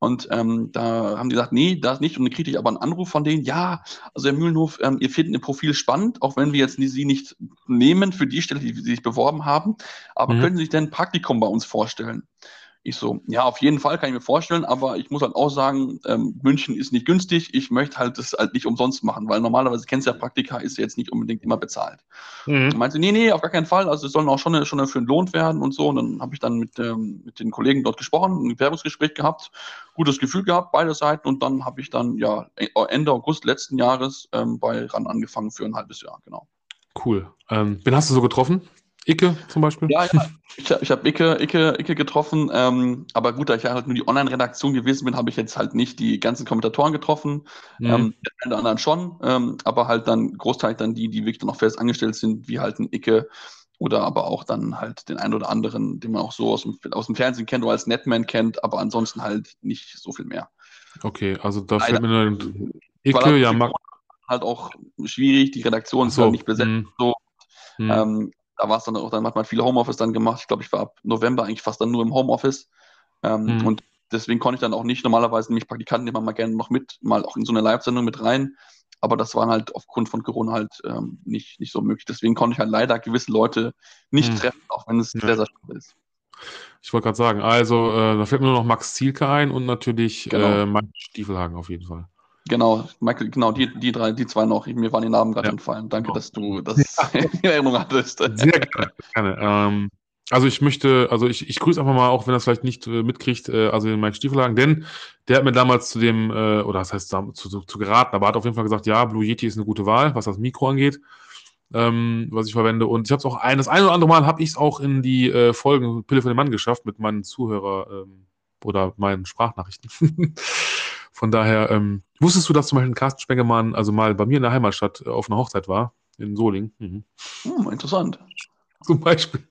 Und ähm, da haben die gesagt, nee, das nicht. Und dann kriegte ich aber einen Anruf von denen, ja, also Herr Mühlenhof, ähm, ihr findet ihr Profil spannend, auch wenn wir jetzt Sie nicht nehmen für die Stelle, die Sie sich beworben haben. Aber mhm. können Sie sich denn ein Praktikum bei uns vorstellen? Ich so, ja, auf jeden Fall kann ich mir vorstellen, aber ich muss halt auch sagen, ähm, München ist nicht günstig. Ich möchte halt das halt nicht umsonst machen, weil normalerweise kennst du ja Praktika, ist ja jetzt nicht unbedingt immer bezahlt. Mhm. Und meinte, nee, nee, auf gar keinen Fall. Also es sollen auch schon, schon dafür entlohnt werden und so. Und dann habe ich dann mit, ähm, mit den Kollegen dort gesprochen, ein Werbungsgespräch gehabt, gutes Gefühl gehabt, beide Seiten. Und dann habe ich dann ja Ende August letzten Jahres ähm, bei RAN angefangen für ein halbes Jahr, genau. Cool. Ähm, wen hast du so getroffen? Icke zum Beispiel? Ja, ja. Ich, ich habe Icke, Icke, Icke getroffen. Ähm, aber gut, da ich ja halt nur die Online-Redaktion gewesen bin, habe ich jetzt halt nicht die ganzen Kommentatoren getroffen. Mhm. Ähm, den anderen schon. Ähm, aber halt dann Großteil dann die, die wirklich noch fest angestellt sind, wie halt ein Icke oder aber auch dann halt den einen oder anderen, den man auch so aus dem, aus dem Fernsehen kennt oder als Netman kennt, aber ansonsten halt nicht so viel mehr. Okay, also da fällt mir dann Icke, ja, mag halt auch schwierig, die Redaktion so, ist halt nicht besetzt. Hm. So. Hm. Ähm, da war es dann auch, dann hat man viel Homeoffice dann gemacht. Ich glaube, ich war ab November eigentlich fast dann nur im Homeoffice. Ähm, mhm. Und deswegen konnte ich dann auch nicht, normalerweise nämlich Praktikanten nehmen mal gerne noch mit, mal auch in so eine Live-Sendung mit rein. Aber das war halt aufgrund von Corona halt ähm, nicht, nicht so möglich. Deswegen konnte ich halt leider gewisse Leute nicht mhm. treffen, auch wenn es ja. sehr, sehr schade ist. Ich wollte gerade sagen, also äh, da fällt mir nur noch Max Zielke ein und natürlich genau. äh, Mike Stiefelhagen auf jeden Fall. Genau, Michael, genau, die, die drei, die zwei noch. Mir waren die Namen gerade ja. entfallen. Danke, genau. dass du das in Erinnerung hattest. Sehr gerne. gerne. Ähm, also ich möchte, also ich, ich grüße einfach mal, auch wenn es vielleicht nicht äh, mitkriegt, äh, also den Mike Stiefelhagen, denn der hat mir damals zu dem, äh, oder das heißt zu, zu, zu, geraten, aber hat auf jeden Fall gesagt, ja, Blue Yeti ist eine gute Wahl, was das Mikro angeht, ähm, was ich verwende. Und ich habe es auch ein, das ein oder andere Mal habe ich es auch in die äh, Folgen Pille für den Mann geschafft mit meinen Zuhörer ähm, oder meinen Sprachnachrichten. Von daher, ähm, wusstest du, dass zum Beispiel Carsten Spengemann also mal bei mir in der Heimatstadt äh, auf einer Hochzeit war, in Solingen? Mhm. Hm, interessant. Zum Beispiel.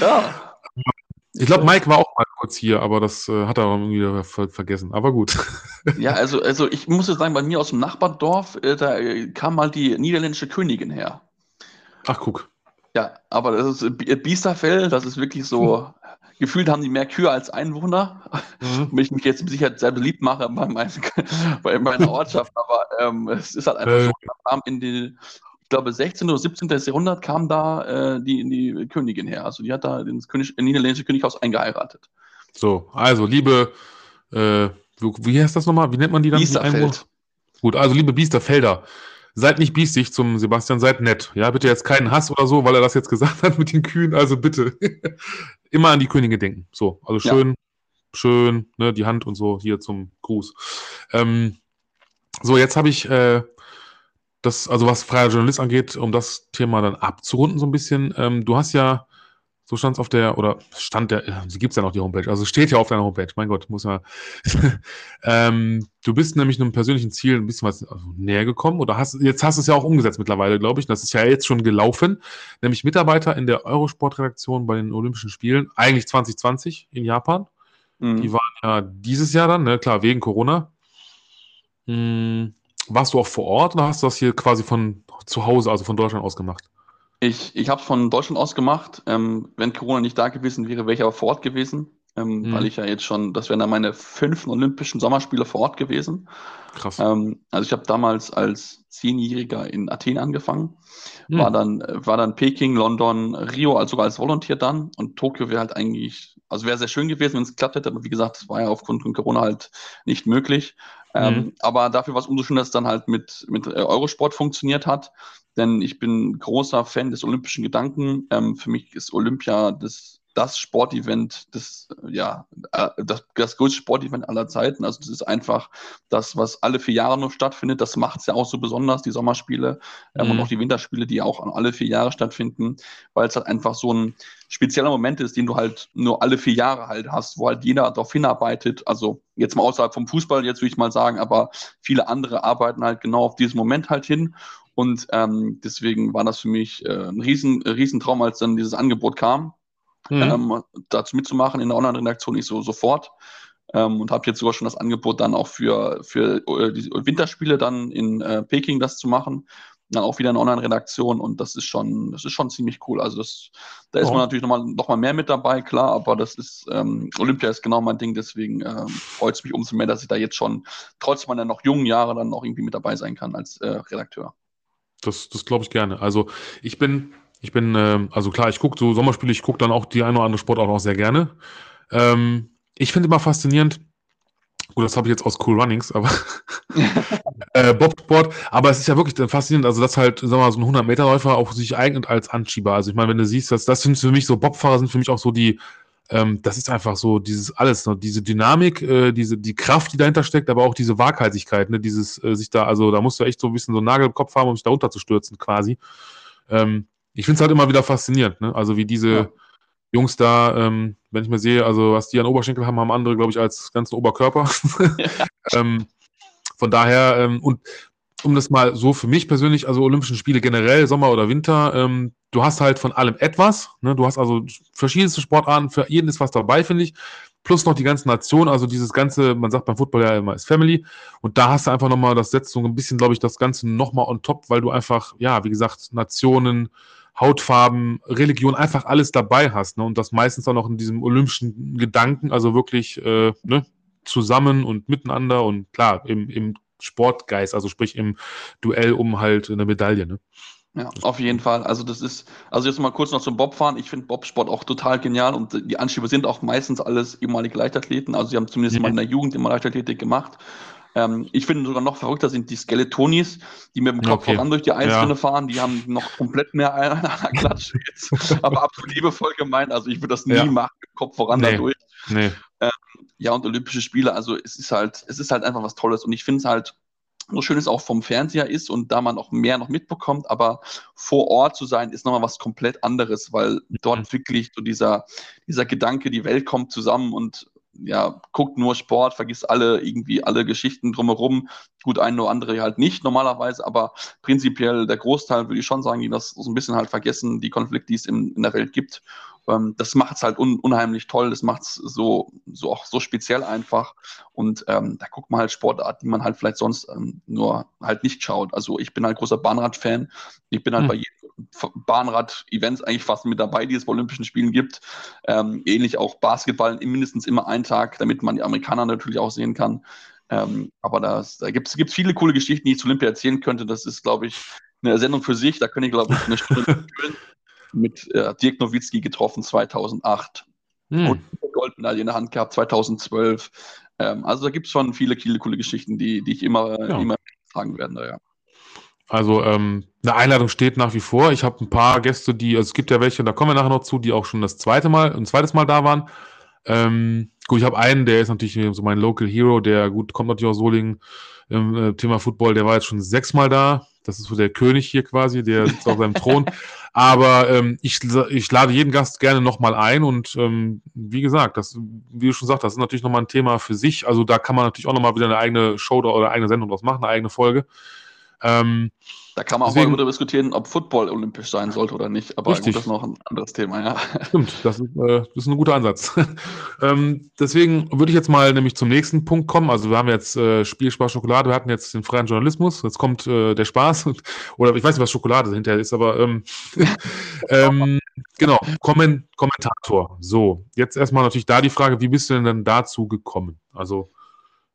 Ja. Ich glaube, Mike war auch mal kurz hier, aber das äh, hat er irgendwie ver vergessen. Aber gut. Ja, also, also ich muss jetzt sagen, bei mir aus dem Nachbardorf, äh, da äh, kam mal die niederländische Königin her. Ach, guck. Ja, aber das ist Biesterfell, das ist wirklich so gefühlt haben die mehr Kühe als Einwohner. Mhm. Wenn ich mich jetzt sicher sehr beliebt mache bei, mein, bei meiner Ortschaft, aber ähm, es ist halt einfach äh. so, in die, ich glaube, 16. oder 17. Jahrhundert kam da äh, die, die Königin her. Also die hat da das König, niederländische Könighaus eingeheiratet. So, also liebe, äh, wie heißt das nochmal? Wie nennt man die dann? Biesterfeld. Gut, also liebe Biesterfelder, seid nicht biestig zum Sebastian, seid nett. Ja, bitte jetzt keinen Hass oder so, weil er das jetzt gesagt hat mit den Kühen. Also bitte immer an die Könige denken. So, also schön, ja. schön, ne, die Hand und so hier zum Gruß. Ähm, so, jetzt habe ich äh, das, also was freier Journalist angeht, um das Thema dann abzurunden so ein bisschen. Ähm, du hast ja so stand es auf der, oder stand der, sie gibt es ja noch die Homepage, also steht ja auf deiner Homepage, mein Gott, muss ja. ähm, du bist nämlich einem persönlichen Ziel ein bisschen was also näher gekommen oder hast, jetzt hast du es ja auch umgesetzt mittlerweile, glaube ich. Das ist ja jetzt schon gelaufen, nämlich Mitarbeiter in der Eurosport-Redaktion bei den Olympischen Spielen, eigentlich 2020 in Japan. Mhm. Die waren ja dieses Jahr dann, ne, klar, wegen Corona. Hm, warst du auch vor Ort oder hast du das hier quasi von zu Hause, also von Deutschland aus gemacht? Ich, ich habe es von Deutschland aus gemacht. Ähm, wenn Corona nicht da gewesen wäre, wäre ich aber vor Ort gewesen, ähm, mhm. weil ich ja jetzt schon, das wären dann meine fünften Olympischen Sommerspiele vor Ort gewesen. Krass. Ähm, also ich habe damals als Zehnjähriger in Athen angefangen, mhm. war, dann, war dann Peking, London, Rio, also sogar als Volontier dann und Tokio wäre halt eigentlich, also wäre sehr schön gewesen, wenn es geklappt hätte, aber wie gesagt, das war ja aufgrund von Corona halt nicht möglich. Ähm, mhm. aber dafür war es umso schöner, dass es dann halt mit, mit äh, Eurosport funktioniert hat denn ich bin großer Fan des olympischen Gedanken. Ähm, für mich ist Olympia das, das Sportevent, das, ja, äh, das, das größte Sportevent aller Zeiten. Also das ist einfach das, was alle vier Jahre noch stattfindet. Das macht es ja auch so besonders, die Sommerspiele ähm, mhm. und auch die Winterspiele, die auch alle vier Jahre stattfinden, weil es halt einfach so ein spezieller Moment ist, den du halt nur alle vier Jahre halt hast, wo halt jeder darauf hinarbeitet. Also jetzt mal außerhalb vom Fußball, jetzt würde ich mal sagen, aber viele andere arbeiten halt genau auf diesen Moment halt hin. Und ähm, deswegen war das für mich äh, ein riesen, riesen Traum, als dann dieses Angebot kam, mhm. ähm, dazu mitzumachen in der Online-Redaktion. Ich so sofort. Ähm, und habe jetzt sogar schon das Angebot dann auch für, für äh, die Winterspiele dann in äh, Peking das zu machen dann auch wieder eine Online-Redaktion und das ist schon, das ist schon ziemlich cool. Also das, da ist oh. man natürlich nochmal noch mal mehr mit dabei, klar, aber das ist, ähm, Olympia ist genau mein Ding, deswegen ähm, freut es mich umso mehr, dass ich da jetzt schon, trotz meiner noch jungen Jahre, dann noch irgendwie mit dabei sein kann als äh, Redakteur. Das, das glaube ich gerne. Also ich bin, ich bin, äh, also klar, ich gucke so Sommerspiele, ich gucke dann auch die eine oder andere Sportart auch sehr gerne. Ähm, ich finde immer faszinierend, Gut, das habe ich jetzt aus Cool Runnings, aber äh, Bobsport. Aber es ist ja wirklich faszinierend, also dass halt, sagen wir mal, so ein 100-Meter-Läufer auch sich eignet als Anschieber. Also ich meine, wenn du siehst, dass das sind für mich so Bobfahrer sind für mich auch so die, ähm, das ist einfach so dieses alles, ne? diese Dynamik, äh, diese die Kraft, die dahinter steckt, aber auch diese Waghalsigkeit, ne? dieses äh, sich da, also da musst du echt so ein bisschen so einen Nagel im Kopf haben, um sich da runterzustürzen quasi. Ähm, ich finde es halt immer wieder faszinierend, ne? also wie diese ja Jungs da, ähm, wenn ich mir sehe, also was die an Oberschenkel haben, haben andere, glaube ich, als ganzen Oberkörper. ähm, von daher, ähm, und um das mal so für mich persönlich, also Olympischen Spiele generell, Sommer oder Winter, ähm, du hast halt von allem etwas. Ne? Du hast also verschiedenste Sportarten, für jeden ist was dabei, finde ich. Plus noch die ganzen Nationen, also dieses ganze, man sagt beim Football ja immer, ist Family. Und da hast du einfach nochmal, das setzt so ein bisschen, glaube ich, das Ganze nochmal on top, weil du einfach, ja, wie gesagt, Nationen, Hautfarben, Religion, einfach alles dabei hast. Ne? Und das meistens auch in diesem olympischen Gedanken, also wirklich äh, ne, zusammen und miteinander und klar, im, im Sportgeist, also sprich im Duell um halt eine Medaille. Ne? Ja, auf jeden Fall. Also das ist, also jetzt mal kurz noch zum Bobfahren. Ich finde Bobsport auch total genial und die Anschieber sind auch meistens alles ehemalige Leichtathleten. Also sie haben zumindest mhm. mal in der Jugend immer Leichtathletik gemacht. Ähm, ich finde sogar noch verrückter sind die Skeletonis, die mit dem Kopf okay. voran durch die Eisrinne ja. fahren. Die haben noch komplett mehr einer Klatsche jetzt. Aber absolut liebevoll gemeint. Also ich würde das nie ja. machen, Kopf voran nee. dadurch. Nee. Ähm, ja, und Olympische Spiele, also es ist halt, es ist halt einfach was Tolles. Und ich finde es halt, so schön es auch vom Fernseher ist und da man auch mehr noch mitbekommt, aber vor Ort zu sein, ist nochmal was komplett anderes, weil dort mhm. wirklich so dieser, dieser Gedanke, die Welt kommt zusammen und ja, guckt nur Sport, vergisst alle irgendwie alle Geschichten drumherum. Gut, ein oder andere halt nicht normalerweise, aber prinzipiell der Großteil würde ich schon sagen, die das so ein bisschen halt vergessen, die Konflikte, die es in, in der Welt gibt. Ähm, das macht es halt un, unheimlich toll, das macht es so, so auch so speziell einfach. Und ähm, da guckt man halt Sportart, die man halt vielleicht sonst ähm, nur halt nicht schaut. Also ich bin halt großer Bahnrad-Fan. Ich bin halt hm. bei jedem Bahnrad-Events eigentlich fast mit dabei, die es bei Olympischen Spielen gibt. Ähm, ähnlich auch Basketball, mindestens immer einen Tag, damit man die Amerikaner natürlich auch sehen kann. Ähm, aber das, da gibt es viele coole Geschichten, die ich zu Olympia erzählen könnte. Das ist, glaube ich, eine Sendung für sich. Da könnte ich, glaube ich, eine Stunde. Mit äh, Dirk Nowitzki getroffen 2008. Hm. Und Goldmedaille in der Hand gehabt 2012. Ähm, also da gibt es schon viele, viele coole Geschichten, die, die ich immer, ja. immer sagen werde. Ja. Also ähm, eine Einladung steht nach wie vor. Ich habe ein paar Gäste, die, also es gibt ja welche, da kommen wir nachher noch zu, die auch schon das zweite Mal, ein zweites Mal da waren. Ähm, gut, ich habe einen, der ist natürlich so mein Local Hero, der gut kommt natürlich aus Solingen im äh, Thema Football, der war jetzt schon sechsmal da. Das ist so der König hier quasi, der sitzt auf seinem Thron. Aber ähm, ich, ich lade jeden Gast gerne nochmal ein und ähm, wie gesagt, das, wie du schon sagst, das ist natürlich nochmal ein Thema für sich. Also da kann man natürlich auch nochmal wieder eine eigene Show oder eine eigene Sendung draus machen, eine eigene Folge. Ähm, da kann man deswegen, auch mal darüber diskutieren, ob Football olympisch sein sollte oder nicht. Aber richtig. gut, das ist noch ein anderes Thema, ja. Stimmt, das ist, äh, das ist ein guter Ansatz. ähm, deswegen würde ich jetzt mal nämlich zum nächsten Punkt kommen. Also wir haben jetzt äh, Spiel, Spaß, Schokolade, wir hatten jetzt den freien Journalismus, jetzt kommt äh, der Spaß. Oder ich weiß nicht, was Schokolade hinterher ist, aber ähm, ähm, genau, Kommen Kommentator. So, jetzt erstmal natürlich da die Frage, wie bist du denn dann dazu gekommen? Also,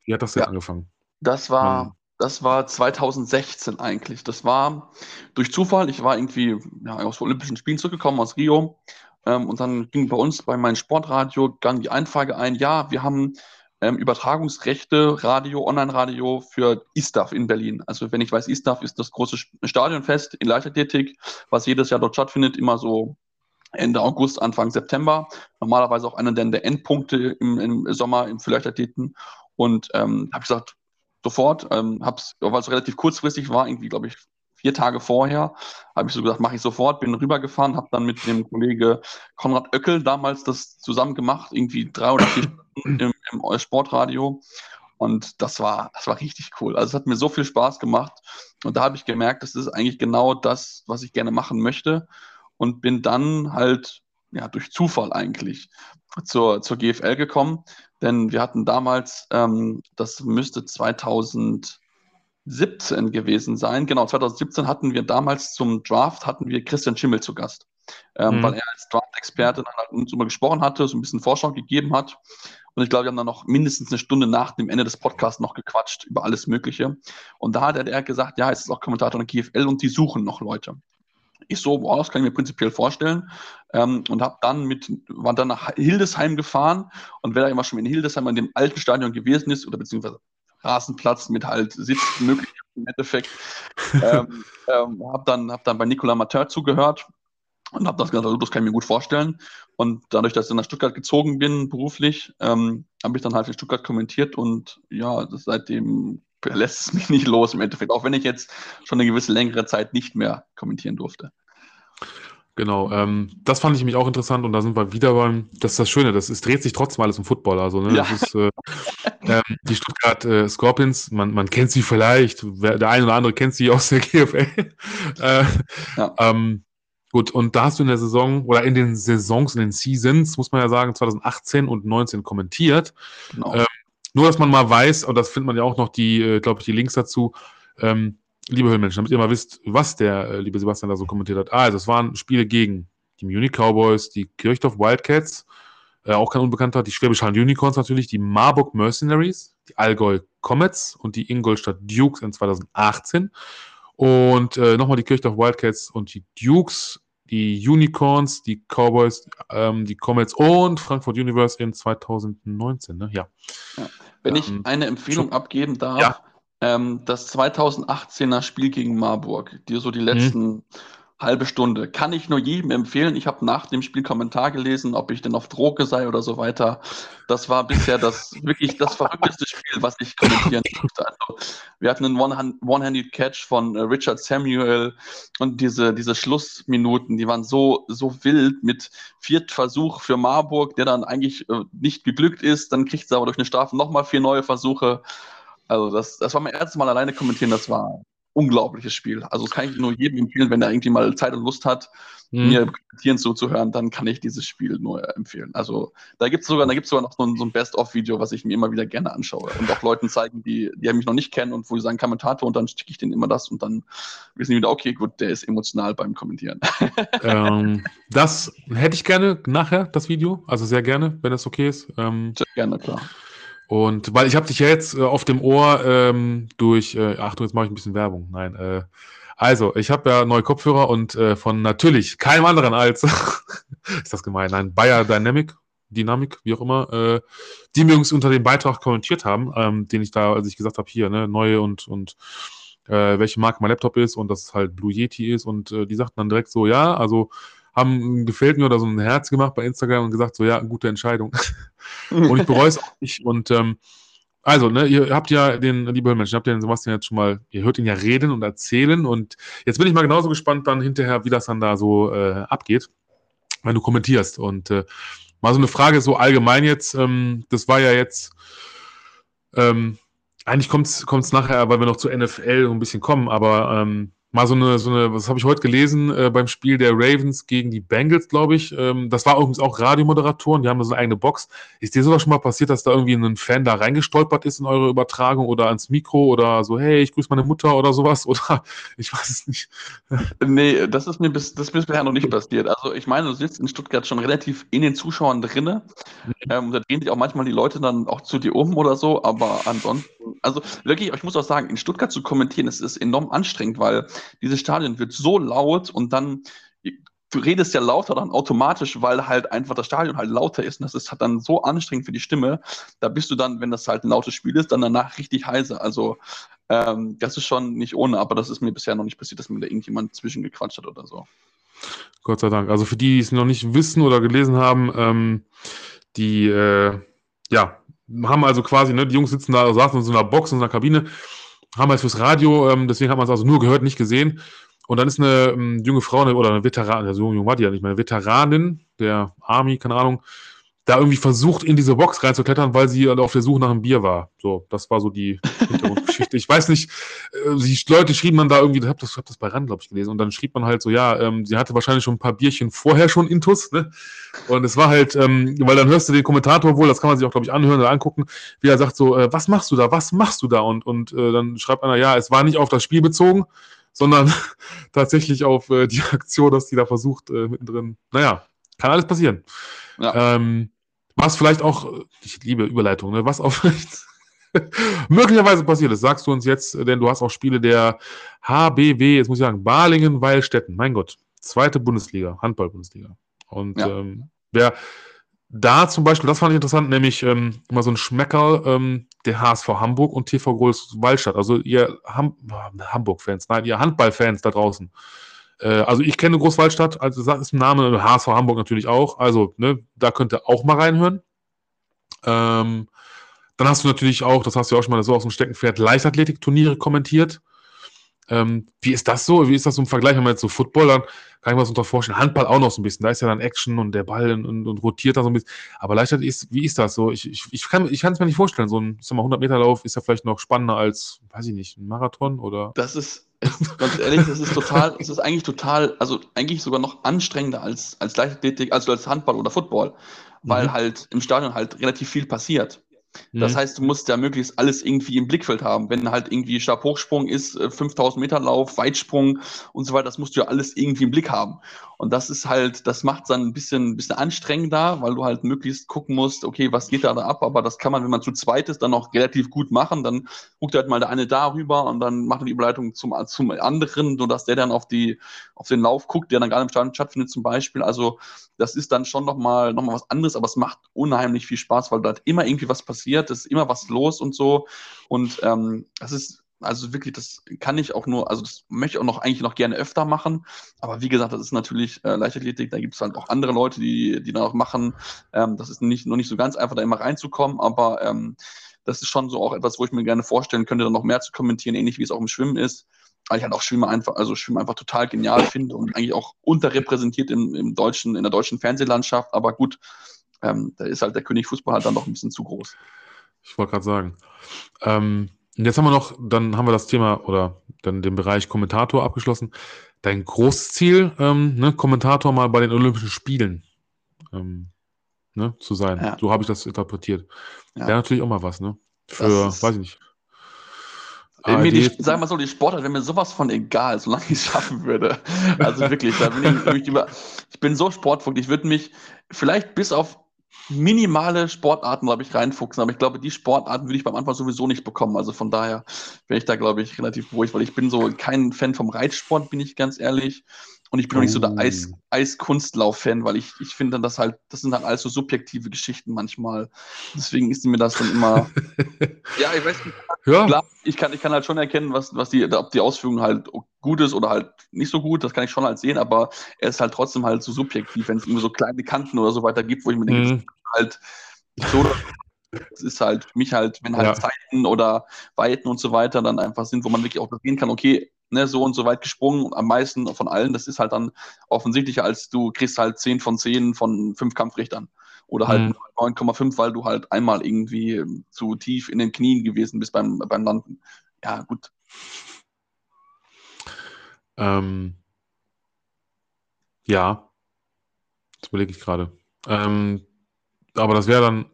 wie hat das denn ja, angefangen? Das war. Das war 2016 eigentlich. Das war durch Zufall. Ich war irgendwie ja, aus Olympischen Spielen zurückgekommen aus Rio. Ähm, und dann ging bei uns bei meinem Sportradio gang die Einfrage ein, ja, wir haben ähm, Übertragungsrechte, Radio, Online-Radio für ISTAF in Berlin. Also wenn ich weiß, ISTAF ist das große Stadionfest in Leichtathletik, was jedes Jahr dort stattfindet, immer so Ende August, Anfang September. Normalerweise auch einer der Endpunkte im, im Sommer im für Leichtathleten. Und ähm, habe ich gesagt, sofort. Ähm, hab's, weil es relativ kurzfristig war, irgendwie, glaube ich, vier Tage vorher, habe ich so gesagt, mache ich sofort, bin rübergefahren, habe dann mit dem Kollege Konrad Oeckel damals das zusammen gemacht, irgendwie drei oder vier Stunden im, im Sportradio. Und das war, das war richtig cool. Also es hat mir so viel Spaß gemacht. Und da habe ich gemerkt, das ist eigentlich genau das, was ich gerne machen möchte. Und bin dann halt, ja, durch Zufall eigentlich zur, zur GFL gekommen. Denn wir hatten damals, ähm, das müsste 2017 gewesen sein. Genau, 2017 hatten wir damals zum Draft, hatten wir Christian Schimmel zu Gast. Ähm, mhm. Weil er als Draft-Experte dann halt uns immer gesprochen hatte, so ein bisschen Vorschau gegeben hat. Und ich glaube, wir haben dann noch mindestens eine Stunde nach dem Ende des Podcasts noch gequatscht über alles Mögliche. Und da hat er gesagt, ja, es ist auch Kommentator in der GFL und die suchen noch Leute. Ich so, wow, das kann ich mir prinzipiell vorstellen. Ähm, und habe dann mit, war dann nach Hildesheim gefahren und wer da immer schon in Hildesheim in dem alten Stadion gewesen ist, oder beziehungsweise Rasenplatz mit halt Sitzmöglichkeiten im Endeffekt, ähm, ähm, habe dann, hab dann bei Nicolas Mateur zugehört und habe das gesagt, also das kann ich mir gut vorstellen. Und dadurch, dass ich nach Stuttgart gezogen bin, beruflich, ähm, habe ich dann halt für Stuttgart kommentiert und ja, seitdem lässt es mich nicht los im Endeffekt, auch wenn ich jetzt schon eine gewisse längere Zeit nicht mehr kommentieren durfte. Genau, ähm, das fand ich nämlich auch interessant und da sind wir wieder beim, das ist das Schöne, das ist, dreht sich trotzdem alles um Football, also ne, ja. das ist äh, ähm, die Stuttgart äh, Scorpions, man, man kennt sie vielleicht, wer, der eine oder andere kennt sie aus der GFL. äh, ja. ähm, Gut, und da hast du in der Saison oder in den Saisons, in den Seasons, muss man ja sagen, 2018 und 19 kommentiert. Genau. Nur, dass man mal weiß, und das findet man ja auch noch die, äh, glaube ich, die Links dazu, ähm, liebe Höhlenmenschen, damit ihr mal wisst, was der äh, liebe Sebastian da so kommentiert hat. Ah, also es waren Spiele gegen die Munich Cowboys, die Kirchdorf Wildcats, äh, auch kein Unbekannter, die Schwäbisch Hall Unicorns natürlich, die Marburg Mercenaries, die Allgäu Comets und die Ingolstadt Dukes in 2018. Und äh, nochmal die Kirchdorf Wildcats und die Dukes, die Unicorns, die Cowboys, ähm, die Comets und Frankfurt Universe in 2019. Ne? Ja. ja. Wenn ich ähm, eine Empfehlung schon, abgeben darf, ja. ähm, das 2018er Spiel gegen Marburg, die so die letzten mhm halbe Stunde. Kann ich nur jedem empfehlen. Ich habe nach dem Spiel Kommentar gelesen, ob ich denn auf Droge sei oder so weiter. Das war bisher das wirklich das verrückteste Spiel, was ich kommentieren durfte. Also, wir hatten einen One-Handed Catch von äh, Richard Samuel und diese, diese Schlussminuten, die waren so, so wild mit Viertversuch für Marburg, der dann eigentlich äh, nicht geglückt ist. Dann kriegt sie aber durch eine Strafe nochmal vier neue Versuche. Also das, das war mein erstes Mal alleine kommentieren, das war unglaubliches Spiel. Also das kann ich nur jedem empfehlen, wenn er irgendwie mal Zeit und Lust hat, mhm. mir kommentieren zuzuhören, dann kann ich dieses Spiel nur empfehlen. Also da gibt es sogar, da gibt's sogar noch so ein, so ein Best-of-Video, was ich mir immer wieder gerne anschaue und auch Leuten zeigen, die, die mich noch nicht kennen und wo sie sagen Kommentator und dann schicke ich denen immer das und dann wissen die wieder, okay, gut, der ist emotional beim Kommentieren. Ähm, das hätte ich gerne nachher, das Video, also sehr gerne, wenn das okay ist. Ähm, sehr gerne, klar. Und weil ich habe dich ja jetzt äh, auf dem Ohr ähm, durch, äh, Achtung, jetzt mache ich ein bisschen Werbung. Nein, äh, also, ich habe ja neue Kopfhörer und äh, von natürlich keinem anderen als, ist das gemein, nein, Bayer Dynamic, Dynamic, wie auch immer, äh, die mir übrigens unter dem Beitrag kommentiert haben, ähm, den ich da, als ich gesagt habe, hier, ne, neue und, und äh, welche Marke mein Laptop ist und dass es halt Blue Yeti ist und äh, die sagten dann direkt so, ja, also haben gefällt mir oder so ein Herz gemacht bei Instagram und gesagt, so ja, gute Entscheidung. und ich bereue es auch nicht. Und ähm, also, ne, ihr habt ja den, liebe Menschen, habt ja den Sebastian jetzt schon mal, ihr hört ihn ja reden und erzählen. Und jetzt bin ich mal genauso gespannt dann hinterher, wie das dann da so äh, abgeht, wenn du kommentierst. Und äh, mal so eine Frage so allgemein jetzt, ähm, das war ja jetzt, ähm, eigentlich kommt es nachher, weil wir noch zur NFL ein bisschen kommen, aber ähm, mal so eine, so eine, was habe ich heute gelesen äh, beim Spiel der Ravens gegen die Bengals, glaube ich. Ähm, das war übrigens auch Radiomoderatoren, die haben da so eine eigene Box. Ist dir sowas schon mal passiert, dass da irgendwie ein Fan da reingestolpert ist in eure Übertragung oder ans Mikro oder so, hey, ich grüße meine Mutter oder sowas? Oder ich weiß es nicht. nee, das ist mir bis, das ist bisher noch nicht passiert. Also ich meine, du sitzt in Stuttgart schon relativ in den Zuschauern drinne. Mhm. Ähm, da drehen sich auch manchmal die Leute dann auch zu dir um oder so, aber ansonsten, also wirklich, ich muss auch sagen, in Stuttgart zu kommentieren, das ist enorm anstrengend, weil dieses Stadion wird so laut und dann du redest ja lauter dann automatisch, weil halt einfach das Stadion halt lauter ist und das ist halt dann so anstrengend für die Stimme. Da bist du dann, wenn das halt ein lautes Spiel ist, dann danach richtig heiser. Also ähm, das ist schon nicht ohne, aber das ist mir bisher noch nicht passiert, dass mir da irgendjemand zwischengequatscht hat oder so. Gott sei Dank. Also für die, die es noch nicht wissen oder gelesen haben, ähm, die äh, ja, haben also quasi, ne, die Jungs sitzen da, saßen in so einer Box, in so einer Kabine haben es fürs Radio, ähm, deswegen hat man es also nur gehört, nicht gesehen. Und dann ist eine ähm, junge Frau oder eine Veteranin, also jung war die ja nicht mehr, eine Veteranin der Army, keine Ahnung, da irgendwie versucht, in diese Box reinzuklettern, weil sie auf der Suche nach einem Bier war. So, das war so die Hintergrundgeschichte. ich weiß nicht, äh, die Leute schrieben dann da irgendwie, ich habe das, hab das bei Rand, glaube ich, gelesen, und dann schrieb man halt so, ja, ähm, sie hatte wahrscheinlich schon ein paar Bierchen vorher schon intus, ne? Und es war halt, ähm, weil dann hörst du den Kommentator wohl, das kann man sich auch, glaube ich, anhören oder angucken, wie er sagt so, äh, was machst du da, was machst du da? Und, und äh, dann schreibt einer, ja, es war nicht auf das Spiel bezogen, sondern tatsächlich auf äh, die Aktion, dass die da versucht, äh, mittendrin, naja, kann alles passieren. Ja. Ähm, was vielleicht auch, ich liebe Überleitung, ne, was auch vielleicht möglicherweise passiert ist, sagst du uns jetzt, denn du hast auch Spiele der HBW, jetzt muss ich sagen, Balingen-Weilstätten, mein Gott, zweite Bundesliga, Handball-Bundesliga. Und ja. ähm, wer da zum Beispiel, das fand ich interessant, nämlich ähm, immer so ein Schmecker, ähm, der HSV Hamburg und TV Groß Waldstadt. Also ihr Ham Hamburg-Fans, nein, ihr Handball-Fans da draußen. Äh, also ich kenne Großwaldstadt, also das ist ein Name, HSV Hamburg natürlich auch. Also ne, da könnt ihr auch mal reinhören. Ähm, dann hast du natürlich auch, das hast du ja auch schon mal so aus dem Steckenpferd, Leichtathletik-Turniere kommentiert. Ähm, wie ist das so? Wie ist das so im Vergleich, wenn man jetzt so Football, dann kann ich mir das unter vorstellen. Handball auch noch so ein bisschen. Da ist ja dann Action und der Ball und, und rotiert da so ein bisschen. Aber Leichtathletik ist, wie ist das so? Ich, ich, ich kann es mir nicht vorstellen. So ein 100 Meter Lauf ist ja vielleicht noch spannender als, weiß ich nicht, ein Marathon oder? Das ist, ganz ehrlich, das ist total, es ist eigentlich total, also eigentlich sogar noch anstrengender als, als Leichtathletik, also als Handball oder Football, weil mhm. halt im Stadion halt relativ viel passiert. Das mhm. heißt, du musst ja möglichst alles irgendwie im Blickfeld haben. Wenn halt irgendwie Stabhochsprung ist, 5000 äh, Meter Lauf, Weitsprung und so weiter, das musst du ja alles irgendwie im Blick haben. Und das ist halt, das macht es dann ein bisschen, ein bisschen anstrengender, weil du halt möglichst gucken musst, okay, was geht da, da ab? Aber das kann man, wenn man zu zweit ist, dann auch relativ gut machen. Dann guckt halt mal der eine darüber und dann macht er die Überleitung zum, zum anderen, sodass der dann auf die, auf den Lauf guckt, der dann gerade im Stadion stattfindet zum Beispiel. Also das ist dann schon nochmal, noch mal was anderes, aber es macht unheimlich viel Spaß, weil da immer irgendwie was passiert, es ist immer was los und so. Und ähm, das ist also wirklich, das kann ich auch nur, also das möchte ich auch noch eigentlich noch gerne öfter machen. Aber wie gesagt, das ist natürlich äh, Leichtathletik, da gibt es halt auch andere Leute, die, die da noch machen. Ähm, das ist nicht, noch nicht so ganz einfach, da immer reinzukommen, aber ähm, das ist schon so auch etwas, wo ich mir gerne vorstellen könnte, da noch mehr zu kommentieren, ähnlich wie es auch im Schwimmen ist. Weil ich halt auch Schwimmen einfach, also Schwimmen einfach total genial finde und eigentlich auch unterrepräsentiert im, im deutschen, in der deutschen Fernsehlandschaft. Aber gut, ähm, da ist halt der König Fußball halt dann noch ein bisschen zu groß. Ich wollte gerade sagen. Ähm, und jetzt haben wir noch, dann haben wir das Thema oder dann den Bereich Kommentator abgeschlossen. Dein Großziel, ähm, ne, Kommentator mal bei den Olympischen Spielen ähm, ne, zu sein. Ja. So habe ich das interpretiert. Ja. Wäre natürlich auch mal was, ne? Für, ist, weiß ich nicht. Mir die, sag mal so, die Sportart wäre mir sowas von egal, solange ich es schaffen würde. Also wirklich, da bin ich, ich, über, ich bin so sportvoll, ich würde mich vielleicht bis auf minimale Sportarten, glaube ich, reinfuchsen. Aber ich glaube, die Sportarten würde ich beim Anfang sowieso nicht bekommen. Also von daher wäre ich da, glaube ich, relativ ruhig, weil ich bin so kein Fan vom Reitsport, bin ich ganz ehrlich. Und ich bin auch nicht so der Eis, oh. Eiskunstlauf-Fan, weil ich, ich finde das halt, das sind halt alles so subjektive Geschichten manchmal. Deswegen ist mir das dann immer. ja, ich weiß nicht. Ja. Klar, ich kann, ich kann halt schon erkennen, was, was die, ob die Ausführung halt gut ist oder halt nicht so gut, das kann ich schon halt sehen, aber er ist halt trotzdem halt so subjektiv, wenn es irgendwie so kleine Kanten oder so weiter gibt, wo ich mir denke, mhm. halt so es ist halt für mich halt, wenn halt ja. Zeiten oder Weiten und so weiter dann einfach sind, wo man wirklich auch sehen kann, okay, ne, so und so weit gesprungen, am meisten von allen, das ist halt dann offensichtlicher, als du kriegst halt 10 von 10 von 5 Kampfrichtern. Oder halt mhm. 9,5, weil du halt einmal irgendwie zu tief in den Knien gewesen bist beim, beim Landen. Ja, gut. Ähm, ja, das überlege ich gerade. Ähm, aber das wäre dann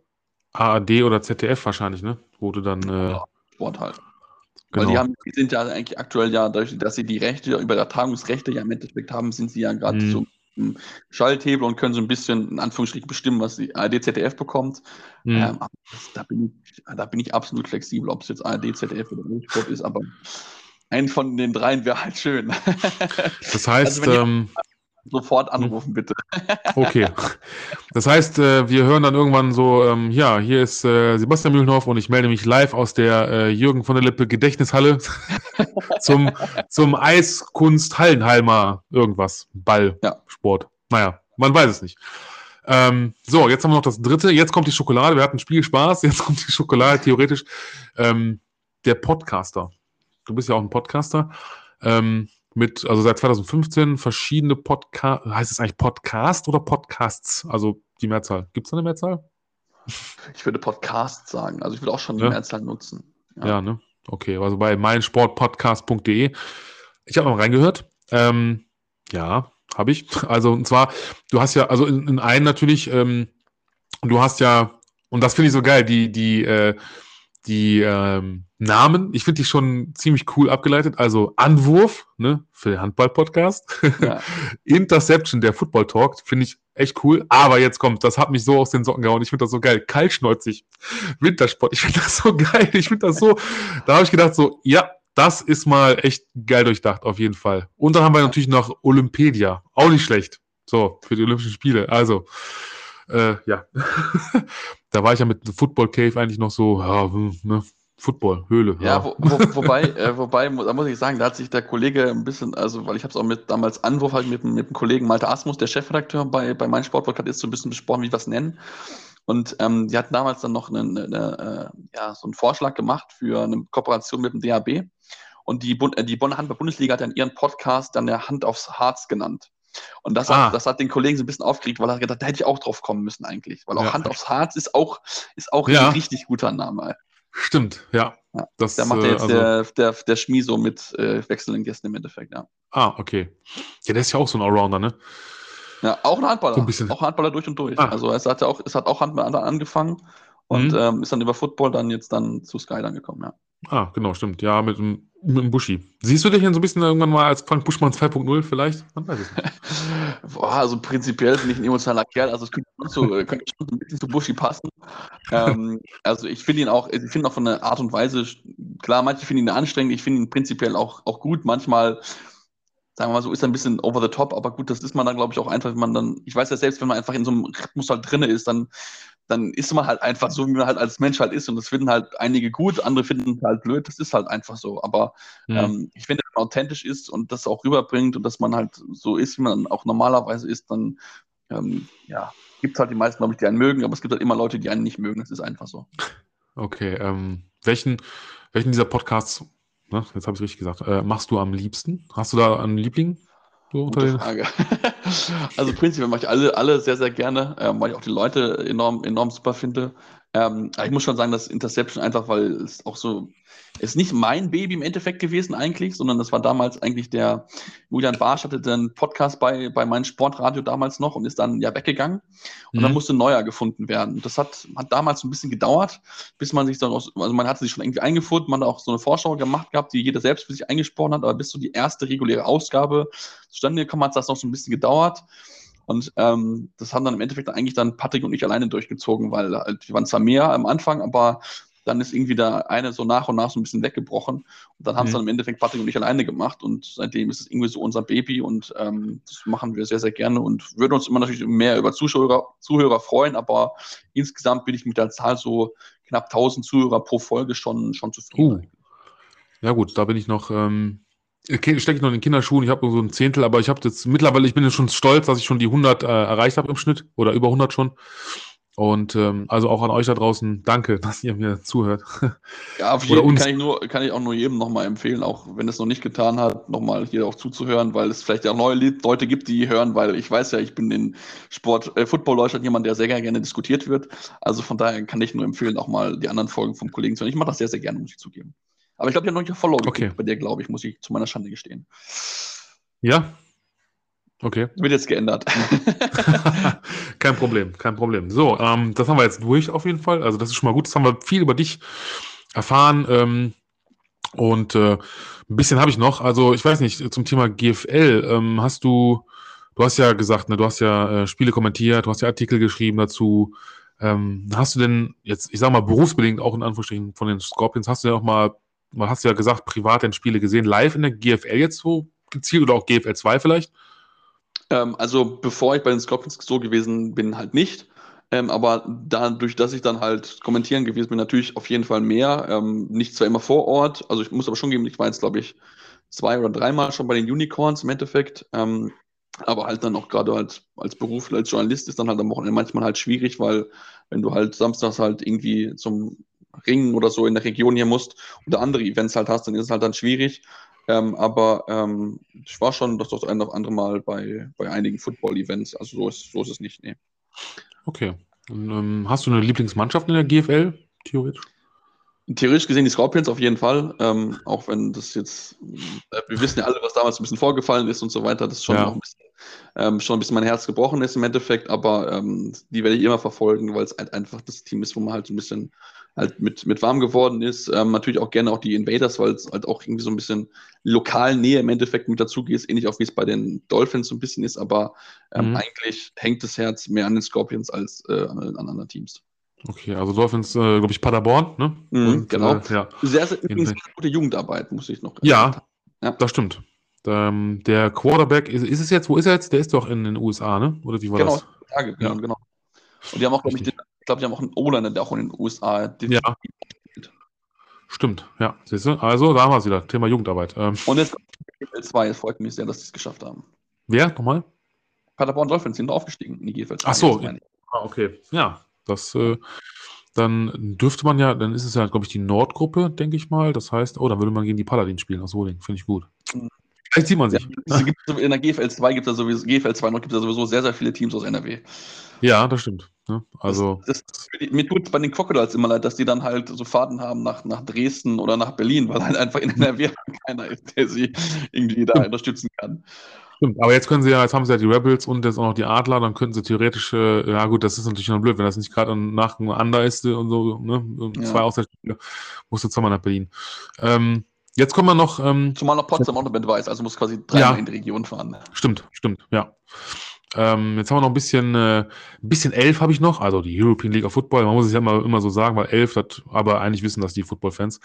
ARD oder ZDF wahrscheinlich, ne? Wo du dann. Äh, ja, Sport halt. Genau. Weil die, haben, die sind ja eigentlich aktuell ja, dadurch, dass sie die Rechte, Übertragungsrechte ja im Endeffekt haben, sind sie ja gerade mhm. so im Schalthebel und können so ein bisschen in Anführungsstrichen bestimmen, was die ARD, ZDF bekommt. Mhm. Ähm, da, bin ich, da bin ich absolut flexibel, ob es jetzt ARD, ZDF oder Sport ist, aber ein von den dreien wäre halt schön. Das heißt, also, ähm, sofort anrufen, bitte. Okay. Das heißt, äh, wir hören dann irgendwann so, ähm, ja, hier ist äh, Sebastian Mühlenhoff und ich melde mich live aus der äh, Jürgen von der Lippe Gedächtnishalle zum, zum Eiskunst Hallenhalmer irgendwas. Ball, ja. Sport. Naja, man weiß es nicht. Ähm, so, jetzt haben wir noch das dritte. Jetzt kommt die Schokolade. Wir hatten Spielspaß. Jetzt kommt die Schokolade, theoretisch. Ähm, der Podcaster. Du bist ja auch ein Podcaster. Ähm, mit, also seit 2015 verschiedene Podcasts, heißt es eigentlich Podcast oder Podcasts? Also die Mehrzahl. Gibt es eine Mehrzahl? Ich würde Podcast sagen. Also ich würde auch schon die ja. Mehrzahl nutzen. Ja. ja, ne? Okay, also bei meinsportpodcast.de. Ich habe mal reingehört. Ähm, ja, habe ich. Also und zwar, du hast ja, also in, in einen natürlich, ähm, du hast ja, und das finde ich so geil, die, die, äh, die ähm, Namen, ich finde die schon ziemlich cool abgeleitet. Also Anwurf, ne, für den Handball-Podcast. Ja. Interception, der Football-Talk, finde ich echt cool. Aber jetzt kommt, das hat mich so aus den Socken gehauen. Ich finde das so geil. Kaltschnäuzig. Wintersport, ich finde das so geil. Ich finde das so, da habe ich gedacht so, ja, das ist mal echt geil durchdacht, auf jeden Fall. Und dann haben wir natürlich noch Olympedia. Auch nicht schlecht. So, für die Olympischen Spiele. Also, äh, ja. da war ich ja mit Football Cave eigentlich noch so, ja, ne, Football, Höhle. Ja, ja. Wo, wo, wobei, äh, wobei, da muss ich sagen, da hat sich der Kollege ein bisschen, also, weil ich habe es auch mit damals Anwurf halt mit, mit dem Kollegen Malte Asmus, der Chefredakteur bei, bei meinem Sportpodcast, ist so ein bisschen besprochen, wie ich das nennen. Und ähm, die hatten damals dann noch eine, eine, eine, äh, ja, so einen Vorschlag gemacht für eine Kooperation mit dem DAB. Und die, Bund, äh, die Bonner Handball-Bundesliga hat dann ihren Podcast dann der Hand aufs Harz genannt. Und das, ah. hat, das hat den Kollegen so ein bisschen aufgeregt, weil er gedacht, da hätte ich auch drauf kommen müssen eigentlich. Weil auch ja. Hand aufs Harz ist auch, ist auch ja. ein richtig guter Name. Stimmt, ja. ja. Das, der macht ja jetzt also, der, der, der Schmieso mit äh, wechselnden Gästen im Endeffekt, ja. Ah, okay. Ja, der ist ja auch so ein Allrounder, ne? Ja, auch ein Handballer. So ein bisschen. Auch Handballer durch und durch. Ah. Also es hat ja auch, es hat auch Handball angefangen und mhm. ähm, ist dann über Football dann jetzt dann zu Sky dann gekommen, ja. Ah, genau, stimmt. Ja, mit dem, mit dem Buschi. Siehst du dich denn so ein bisschen irgendwann mal als Frank Buschmann 2.0 vielleicht? Man weiß es nicht. Boah, also prinzipiell bin ich ein emotionaler Kerl, also es könnte schon so, könnte schon ein bisschen zu Buschi passen. ähm, also ich finde ihn auch, ich finde auch von der Art und Weise, klar, manche finden ihn anstrengend, ich finde ihn prinzipiell auch, auch gut. Manchmal sagen wir mal so, ist ein bisschen over the top, aber gut, das ist man dann, glaube ich, auch einfach, wenn man dann, ich weiß ja selbst, wenn man einfach in so einem Rhythmus halt drin ist, dann dann ist man halt einfach so, wie man halt als Mensch halt ist. Und das finden halt einige gut, andere finden halt blöd. Das ist halt einfach so. Aber mhm. ähm, ich finde, wenn man authentisch ist und das auch rüberbringt und dass man halt so ist, wie man auch normalerweise ist, dann ähm, ja, gibt es halt die meisten, glaube ich, die einen mögen, aber es gibt halt immer Leute, die einen nicht mögen. Das ist einfach so. Okay, ähm, welchen, welchen dieser Podcasts, ne, jetzt habe ich richtig gesagt, äh, machst du am liebsten? Hast du da einen Liebling? So Gute Frage. also prinzipiell mache ich alle, alle sehr, sehr gerne, ähm, weil ich auch die Leute enorm, enorm super finde. Ähm, ich muss schon sagen, dass Interception einfach, weil es auch so, ist nicht mein Baby im Endeffekt gewesen eigentlich, sondern das war damals eigentlich der Julian Barsch hatte den Podcast bei, bei meinem Sportradio damals noch und ist dann ja weggegangen und mhm. dann musste ein neuer gefunden werden. Das hat, hat damals ein bisschen gedauert, bis man sich dann aus, also man hatte sich schon irgendwie eingefunden, man hat auch so eine Vorschau gemacht gehabt, die jeder selbst für sich eingesprochen hat, aber bis so die erste reguläre Ausgabe zustande gekommen hat, hat das noch so ein bisschen gedauert. Und ähm, das haben dann im Endeffekt eigentlich dann Patrick und ich alleine durchgezogen, weil halt, wir waren zwar mehr am Anfang, aber dann ist irgendwie der eine so nach und nach so ein bisschen weggebrochen. Und dann haben es mhm. dann im Endeffekt Patrick und ich alleine gemacht. Und seitdem ist es irgendwie so unser Baby und ähm, das machen wir sehr, sehr gerne und würden uns immer natürlich mehr über Zuschauer, Zuhörer freuen. Aber insgesamt bin ich mit der Zahl so knapp 1000 Zuhörer pro Folge schon, schon zufrieden. Uh. Ja, gut, da bin ich noch. Ähm stecke ich noch in den Kinderschuhen, ich habe nur so ein Zehntel, aber ich habe jetzt mittlerweile, ich bin jetzt schon stolz, dass ich schon die 100 äh, erreicht habe im Schnitt oder über 100 schon. Und ähm, also auch an euch da draußen, danke, dass ihr mir zuhört. Ja, auf jeden Fall kann ich, nur, kann ich auch nur jedem nochmal empfehlen, auch wenn es noch nicht getan hat, nochmal hier auch zuzuhören, weil es vielleicht auch neue Leute gibt, die hören, weil ich weiß ja, ich bin in Sport, äh, Football Deutschland jemand, der sehr gerne diskutiert wird. Also von daher kann ich nur empfehlen, auch mal die anderen Folgen vom Kollegen zu hören. Ich mache das sehr, sehr gerne, muss ich zugeben. Aber ich glaube, ich habe noch nicht Follow okay. bei dir, glaube ich, muss ich zu meiner Schande gestehen. Ja. Okay. Wird jetzt geändert. kein Problem, kein Problem. So, ähm, das haben wir jetzt durch auf jeden Fall. Also das ist schon mal gut. Das haben wir viel über dich erfahren. Ähm, und äh, ein bisschen habe ich noch. Also ich weiß nicht, zum Thema GFL ähm, hast du, du hast ja gesagt, ne, du hast ja äh, Spiele kommentiert, du hast ja Artikel geschrieben dazu. Ähm, hast du denn jetzt, ich sag mal berufsbedingt auch in Anführungsstrichen von den Scorpions, hast du ja auch mal man hast ja gesagt, privat in Spiele gesehen, live in der GFL jetzt so gezielt oder auch GFL 2 vielleicht? Ähm, also bevor ich bei den Scorpions so gewesen bin, halt nicht. Ähm, aber dadurch, dass ich dann halt kommentieren gewesen bin, natürlich auf jeden Fall mehr. Ähm, nicht zwar immer vor Ort, also ich muss aber schon geben, ich war jetzt, glaube ich, zwei oder dreimal schon bei den Unicorns im Endeffekt. Ähm, aber halt dann auch gerade halt als Beruf, als Journalist ist dann halt am Wochenende manchmal halt schwierig, weil wenn du halt samstags halt irgendwie zum Ringen oder so in der Region hier musst oder andere Events halt hast, dann ist es halt dann schwierig. Ähm, aber ähm, ich war schon das, das ein oder andere Mal bei, bei einigen Football-Events. Also so ist, so ist es nicht, nee. Okay. Und, ähm, hast du eine Lieblingsmannschaft in der GFL, theoretisch? Theoretisch gesehen die Scorpions auf jeden Fall, ähm, auch wenn das jetzt, äh, wir wissen ja alle, was damals ein bisschen vorgefallen ist und so weiter, das ist schon ja. ein bisschen, ähm, schon ein bisschen mein Herz gebrochen ist im Endeffekt, aber ähm, die werde ich immer verfolgen, weil es halt einfach das Team ist, wo man halt so ein bisschen halt mit, mit warm geworden ist. Ähm, natürlich auch gerne auch die Invaders, weil es halt auch irgendwie so ein bisschen lokal Nähe im Endeffekt mit dazu geht, ähnlich auch wie es bei den Dolphins so ein bisschen ist, aber ähm, mhm. eigentlich hängt das Herz mehr an den Scorpions als äh, an, an anderen Teams. Okay, also Dolphins, äh, glaube ich, Paderborn, ne? Mhm, Und, genau. Äh, ja. Sehr, sehr, übrigens sehr gute Jugendarbeit, muss ich noch Ja, ja, das stimmt. Ähm, der Quarterback, ist, ist, es jetzt, wo ist er jetzt? Der ist doch in den USA, ne? Oder wie war genau, das? Tage, ja, genau. Und die haben auch, glaube ich, den, glaube, die haben auch einen O-Liner, der auch in den USA Ja. Stimmt, ja. Siehst du? Also, da haben wir es wieder. Thema Jugendarbeit. Ähm. Und jetzt GFL 2. Es freut mich sehr, dass sie es geschafft haben. Wer? Nochmal? Paderborn Dolphins sind aufgestiegen in die GFL 2. Ach so. Ah, okay. Ja, das, äh, dann dürfte man ja, dann ist es ja, glaube ich, die Nordgruppe, denke ich mal. Das heißt, oh, dann würde man gegen die Paladin spielen aus Wohling. Finde ich gut. Mhm. Vielleicht sieht man sich. Ja, in der GFL 2 gibt es ja sowieso, GFL 2 noch gibt es ja sowieso sehr, sehr viele Teams aus NRW. Ja, das stimmt. Ne? Also. Das, das, mir tut es bei den Crocodiles immer leid, dass die dann halt so Fahrten haben nach, nach Dresden oder nach Berlin, weil halt einfach in NRW keiner ist, der sie irgendwie da unterstützen kann. Stimmt, aber jetzt können sie ja, jetzt haben sie ja die Rebels und jetzt auch noch die Adler, dann könnten sie theoretisch, äh, ja gut, das ist natürlich noch blöd, wenn das nicht gerade nach einem Under ist und so, ne? Ja. Zwei Auswärtsspiele, musst du zweimal nach Berlin. Ähm, jetzt kommen wir noch. Ähm, Zumal noch Potsdam auch noch mit weiß, also muss quasi dreimal ja, in die Region fahren. Stimmt, stimmt, ja. Ähm, jetzt haben wir noch ein bisschen, äh, ein bisschen elf habe ich noch, also die European League of Football, man muss es ja immer, immer so sagen, weil elf, das, aber eigentlich wissen das die Football-Fans.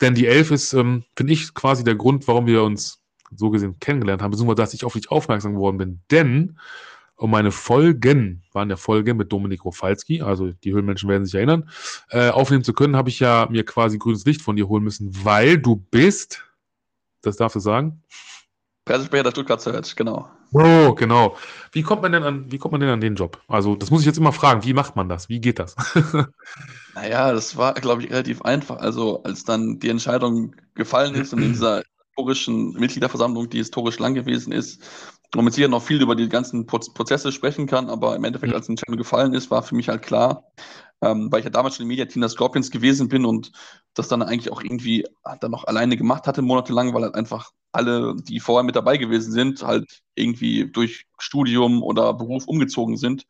Denn die elf ist, ähm, finde ich, quasi der Grund, warum wir uns so gesehen kennengelernt haben, beziehungsweise dass ich auf dich aufmerksam geworden bin. Denn um meine Folgen, waren ja Folgen mit Dominik Rofalski, also die Höhlenmenschen werden sich erinnern, äh, aufnehmen zu können, habe ich ja mir quasi grünes Licht von dir holen müssen, weil du bist, das darfst du sagen? Pressesprecher der Stuttgart Search, genau. Oh, genau. Wie kommt man denn an, wie kommt man denn an den Job? Also, das muss ich jetzt immer fragen. Wie macht man das? Wie geht das? naja, das war, glaube ich, relativ einfach. Also, als dann die Entscheidung gefallen ist und in dieser historischen Mitgliederversammlung, die historisch lang gewesen ist, wo man sicher noch viel über die ganzen Prozesse sprechen kann, aber im Endeffekt, als die Entscheidung gefallen ist, war für mich halt klar, ähm, weil ich ja damals schon im Mediateam der Scorpions gewesen bin und das dann eigentlich auch irgendwie dann noch alleine gemacht hatte, monatelang, weil halt einfach alle, die vorher mit dabei gewesen sind, halt irgendwie durch Studium oder Beruf umgezogen sind.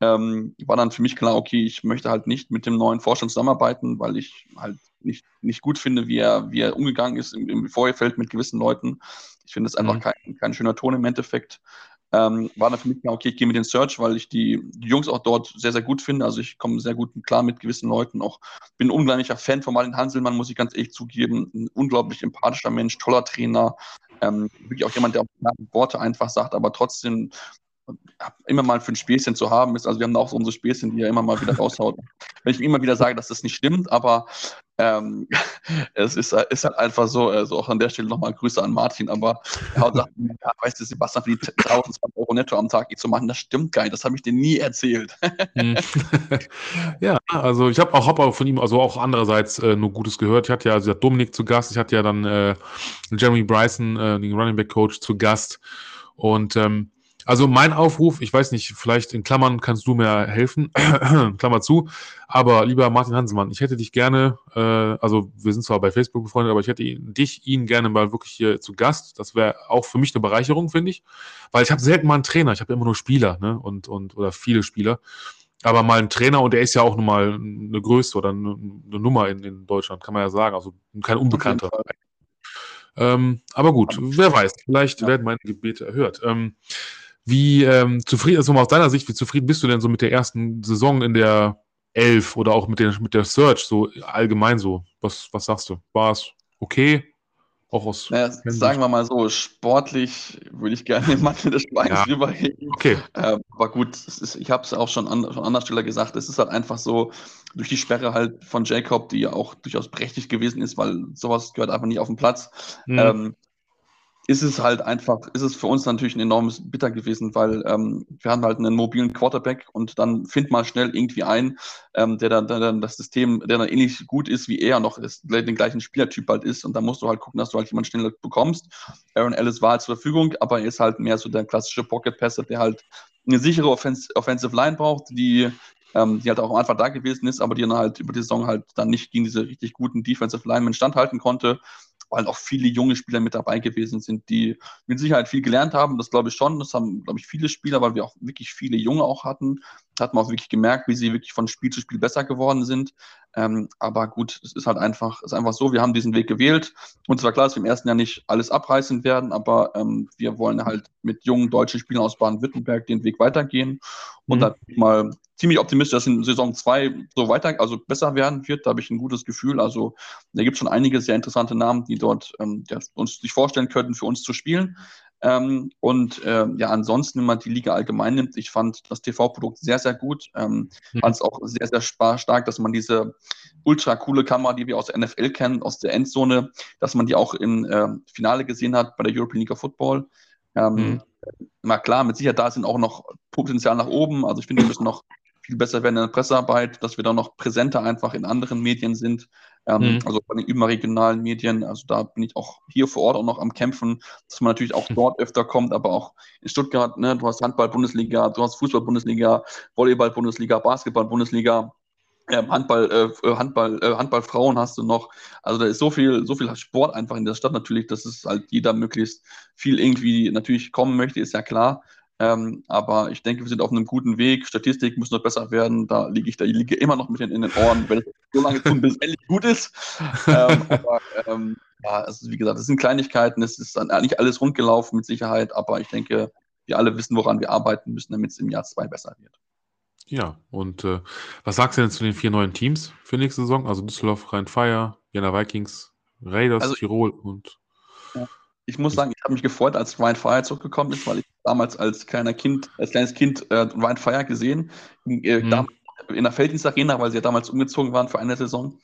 Ähm, war dann für mich klar, okay, ich möchte halt nicht mit dem neuen Vorstand zusammenarbeiten, weil ich halt nicht, nicht gut finde, wie er, wie er umgegangen ist im, im Vorfeld mit gewissen Leuten. Ich finde es einfach mhm. kein, kein schöner Ton im Endeffekt. Ähm, war dann für mich klar, okay, ich gehe mit den Search, weil ich die, die, Jungs auch dort sehr, sehr gut finde. Also ich komme sehr gut klar mit gewissen Leuten. Auch bin ein unglaublicher Fan von Martin Hanselmann, muss ich ganz ehrlich zugeben. Ein unglaublich empathischer Mensch, toller Trainer. Ähm, wirklich auch jemand, der auch Worte einfach sagt, aber trotzdem immer mal für ein Späßchen zu haben ist. Also wir haben auch so unsere Späßchen, die er immer mal wieder raushaut. Wenn ich ihm immer wieder sage, dass das nicht stimmt, aber ähm, es ist, ist, halt einfach so, also auch an der Stelle nochmal Grüße an Martin, aber er hat gesagt, ja, weißt du, Sebastian, für die 1020 Euro netto am Tag zu machen, das stimmt gar nicht, das habe ich dir nie erzählt. Hm. ja, also ich habe auch, hab auch von ihm, also auch andererseits äh, nur Gutes gehört. Ich hatte ja also Dominik zu Gast, ich hatte ja dann äh, Jeremy Bryson, äh, den Running Back Coach, zu Gast und ähm, also mein Aufruf, ich weiß nicht, vielleicht in Klammern kannst du mir helfen, Klammer zu, aber lieber Martin Hansemann, ich hätte dich gerne, äh, also wir sind zwar bei Facebook befreundet, aber ich hätte ihn, dich, ihn gerne mal wirklich hier zu Gast. Das wäre auch für mich eine Bereicherung, finde ich, weil ich habe selten mal einen Trainer, ich habe immer nur Spieler, ne, und, und, oder viele Spieler, aber mal einen Trainer und der ist ja auch nun mal eine Größe oder eine, eine Nummer in, in Deutschland, kann man ja sagen, also kein Unbekannter. Ähm, aber gut, wer weiß, vielleicht ja. werden meine Gebete erhört. Ähm, wie ähm, zufrieden, also aus deiner Sicht, wie zufrieden bist du denn so mit der ersten Saison in der Elf oder auch mit der, mit der Search, so allgemein so? Was, was sagst du? War es okay? Auch aus. Naja, sagen wir mal so, sportlich würde ich gerne den Mantel des Schweigens ja. rüberheben. Okay. Ähm, aber gut, ist, ich habe es auch schon an, an anderer Stelle gesagt, es ist halt einfach so, durch die Sperre halt von Jacob, die ja auch durchaus prächtig gewesen ist, weil sowas gehört einfach nicht auf den Platz. Mhm. Ähm, ist es halt einfach, ist es für uns natürlich ein enormes Bitter gewesen, weil ähm, wir haben halt einen mobilen Quarterback und dann find mal schnell irgendwie ein, ähm, der dann, der dann das System, der dann ähnlich gut ist wie er, noch ist, den gleichen Spielertyp halt ist und dann musst du halt gucken, dass du halt jemanden schneller bekommst. Aaron Ellis war halt zur Verfügung, aber er ist halt mehr so der klassische Pocket Passer, der halt eine sichere Offens Offensive Line braucht, die ähm, die halt auch Anfang da gewesen ist, aber die dann halt über die Saison halt dann nicht gegen diese richtig guten Defensive Linemen standhalten konnte weil auch viele junge Spieler mit dabei gewesen sind, die mit Sicherheit viel gelernt haben. Das glaube ich schon. Das haben, glaube ich, viele Spieler, weil wir auch wirklich viele Junge auch hatten. Da hat man auch wirklich gemerkt, wie sie wirklich von Spiel zu Spiel besser geworden sind. Ähm, aber gut, es ist halt einfach, ist einfach so, wir haben diesen Weg gewählt. Und zwar klar, dass wir im ersten Jahr nicht alles abreißen werden, aber ähm, wir wollen halt mit jungen deutschen Spielern aus Baden-Württemberg den Weg weitergehen. Und mhm. da mal ziemlich optimistisch, dass in Saison 2 so weiter, also besser werden wird. Da habe ich ein gutes Gefühl. Also da gibt es schon einige sehr interessante Namen, die dort ähm, uns sich vorstellen könnten, für uns zu spielen. Ähm, und äh, ja, ansonsten, wenn man die Liga allgemein nimmt, ich fand das TV-Produkt sehr, sehr gut. Ähm, mhm. Fand es auch sehr, sehr stark, dass man diese ultra coole Kamera, die wir aus der NFL kennen, aus der Endzone, dass man die auch im äh, Finale gesehen hat bei der European League of Football. Ähm, mhm. Na klar, mit Sicherheit da sind auch noch Potenzial nach oben. Also ich finde, wir müssen noch viel besser werden in der Pressearbeit, dass wir da noch präsenter einfach in anderen Medien sind, ähm, mhm. also bei den überregionalen Medien. Also da bin ich auch hier vor Ort auch noch am Kämpfen, dass man natürlich auch dort öfter kommt, aber auch in Stuttgart, ne, du hast Handball-Bundesliga, du hast Fußball-Bundesliga, Volleyball-Bundesliga, Basketball-Bundesliga. Ähm, Handball, äh, Handball, äh, Handballfrauen hast du noch. Also da ist so viel, so viel Sport einfach in der Stadt natürlich, dass es halt jeder möglichst viel irgendwie natürlich kommen möchte, ist ja klar. Ähm, aber ich denke, wir sind auf einem guten Weg. Statistik muss noch besser werden. Da liege ich, da liege immer noch mit in, in den Ohren, wenn es so lange tun, bis es endlich gut ist. Ähm, aber ähm, ja, also wie gesagt, das sind Kleinigkeiten. Es ist eigentlich alles rundgelaufen mit Sicherheit. Aber ich denke, wir alle wissen, woran wir arbeiten müssen, damit es im Jahr zwei besser wird. Ja, und äh, was sagst du denn zu den vier neuen Teams für nächste Saison? Also Düsseldorf, Rhein-Fire, Jena Vikings, Raiders, also, Tirol und. Ich muss sagen, ich habe mich gefreut, als Ryan Fire zurückgekommen ist, weil ich damals als kleiner Kind, als kleines Kind äh, Ryan Fire gesehen, äh, mhm. in der Felddienstarena, weil sie ja damals umgezogen waren für eine Saison.